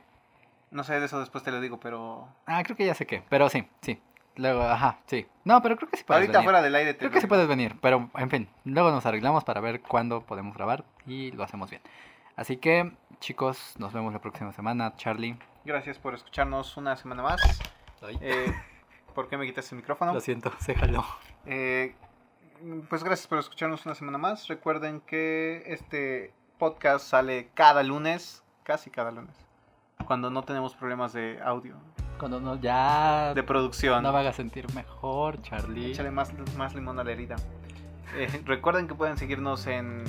No sé, de eso después te lo digo, pero... Ah, creo que ya sé qué. Pero sí, sí. Luego, ajá, sí. No, pero creo que sí puedes Ahorita venir. fuera del aire te Creo lo que sí puedes venir, pero en fin, luego nos arreglamos para ver cuándo podemos grabar y lo hacemos bien. Así que, chicos, nos vemos la próxima semana. Charlie. Gracias por escucharnos una semana más. Eh, ¿Por qué me quitas el micrófono? Lo siento, se jaló. Eh, pues gracias por escucharnos una semana más. Recuerden que este podcast sale cada lunes, casi cada lunes, cuando no tenemos problemas de audio, Cuando no, ya de producción. no me haga sentir mejor, Charlie. Échale más, más limón a la herida. Eh, recuerden que pueden seguirnos en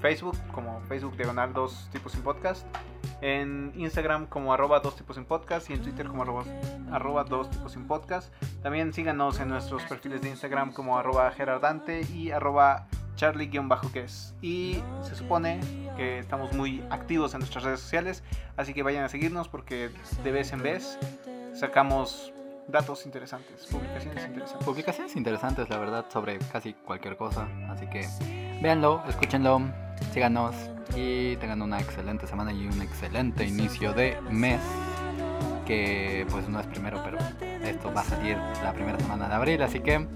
Facebook como Facebook Diagonal Dos Tipos Sin Podcast, en Instagram como arroba Dos Tipos Sin Podcast y en Twitter como arroba, arroba Dos Tipos Sin Podcast. También síganos en nuestros perfiles de Instagram como arroba Gerardante y arroba Charlie-Ques. Y se supone que estamos muy activos en nuestras redes sociales, así que vayan a seguirnos porque de vez en vez sacamos datos interesantes, publicaciones interesantes. Publicaciones interesantes, la verdad, sobre casi cualquier cosa. Así que véanlo, escúchenlo, síganos y tengan una excelente semana y un excelente inicio de mes. Que pues no es primero, pero esto va a salir la primera semana de abril. Así que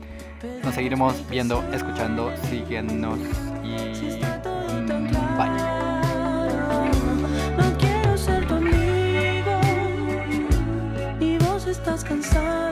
nos seguiremos viendo, escuchando, síguenos y mm, bye. Estás cansada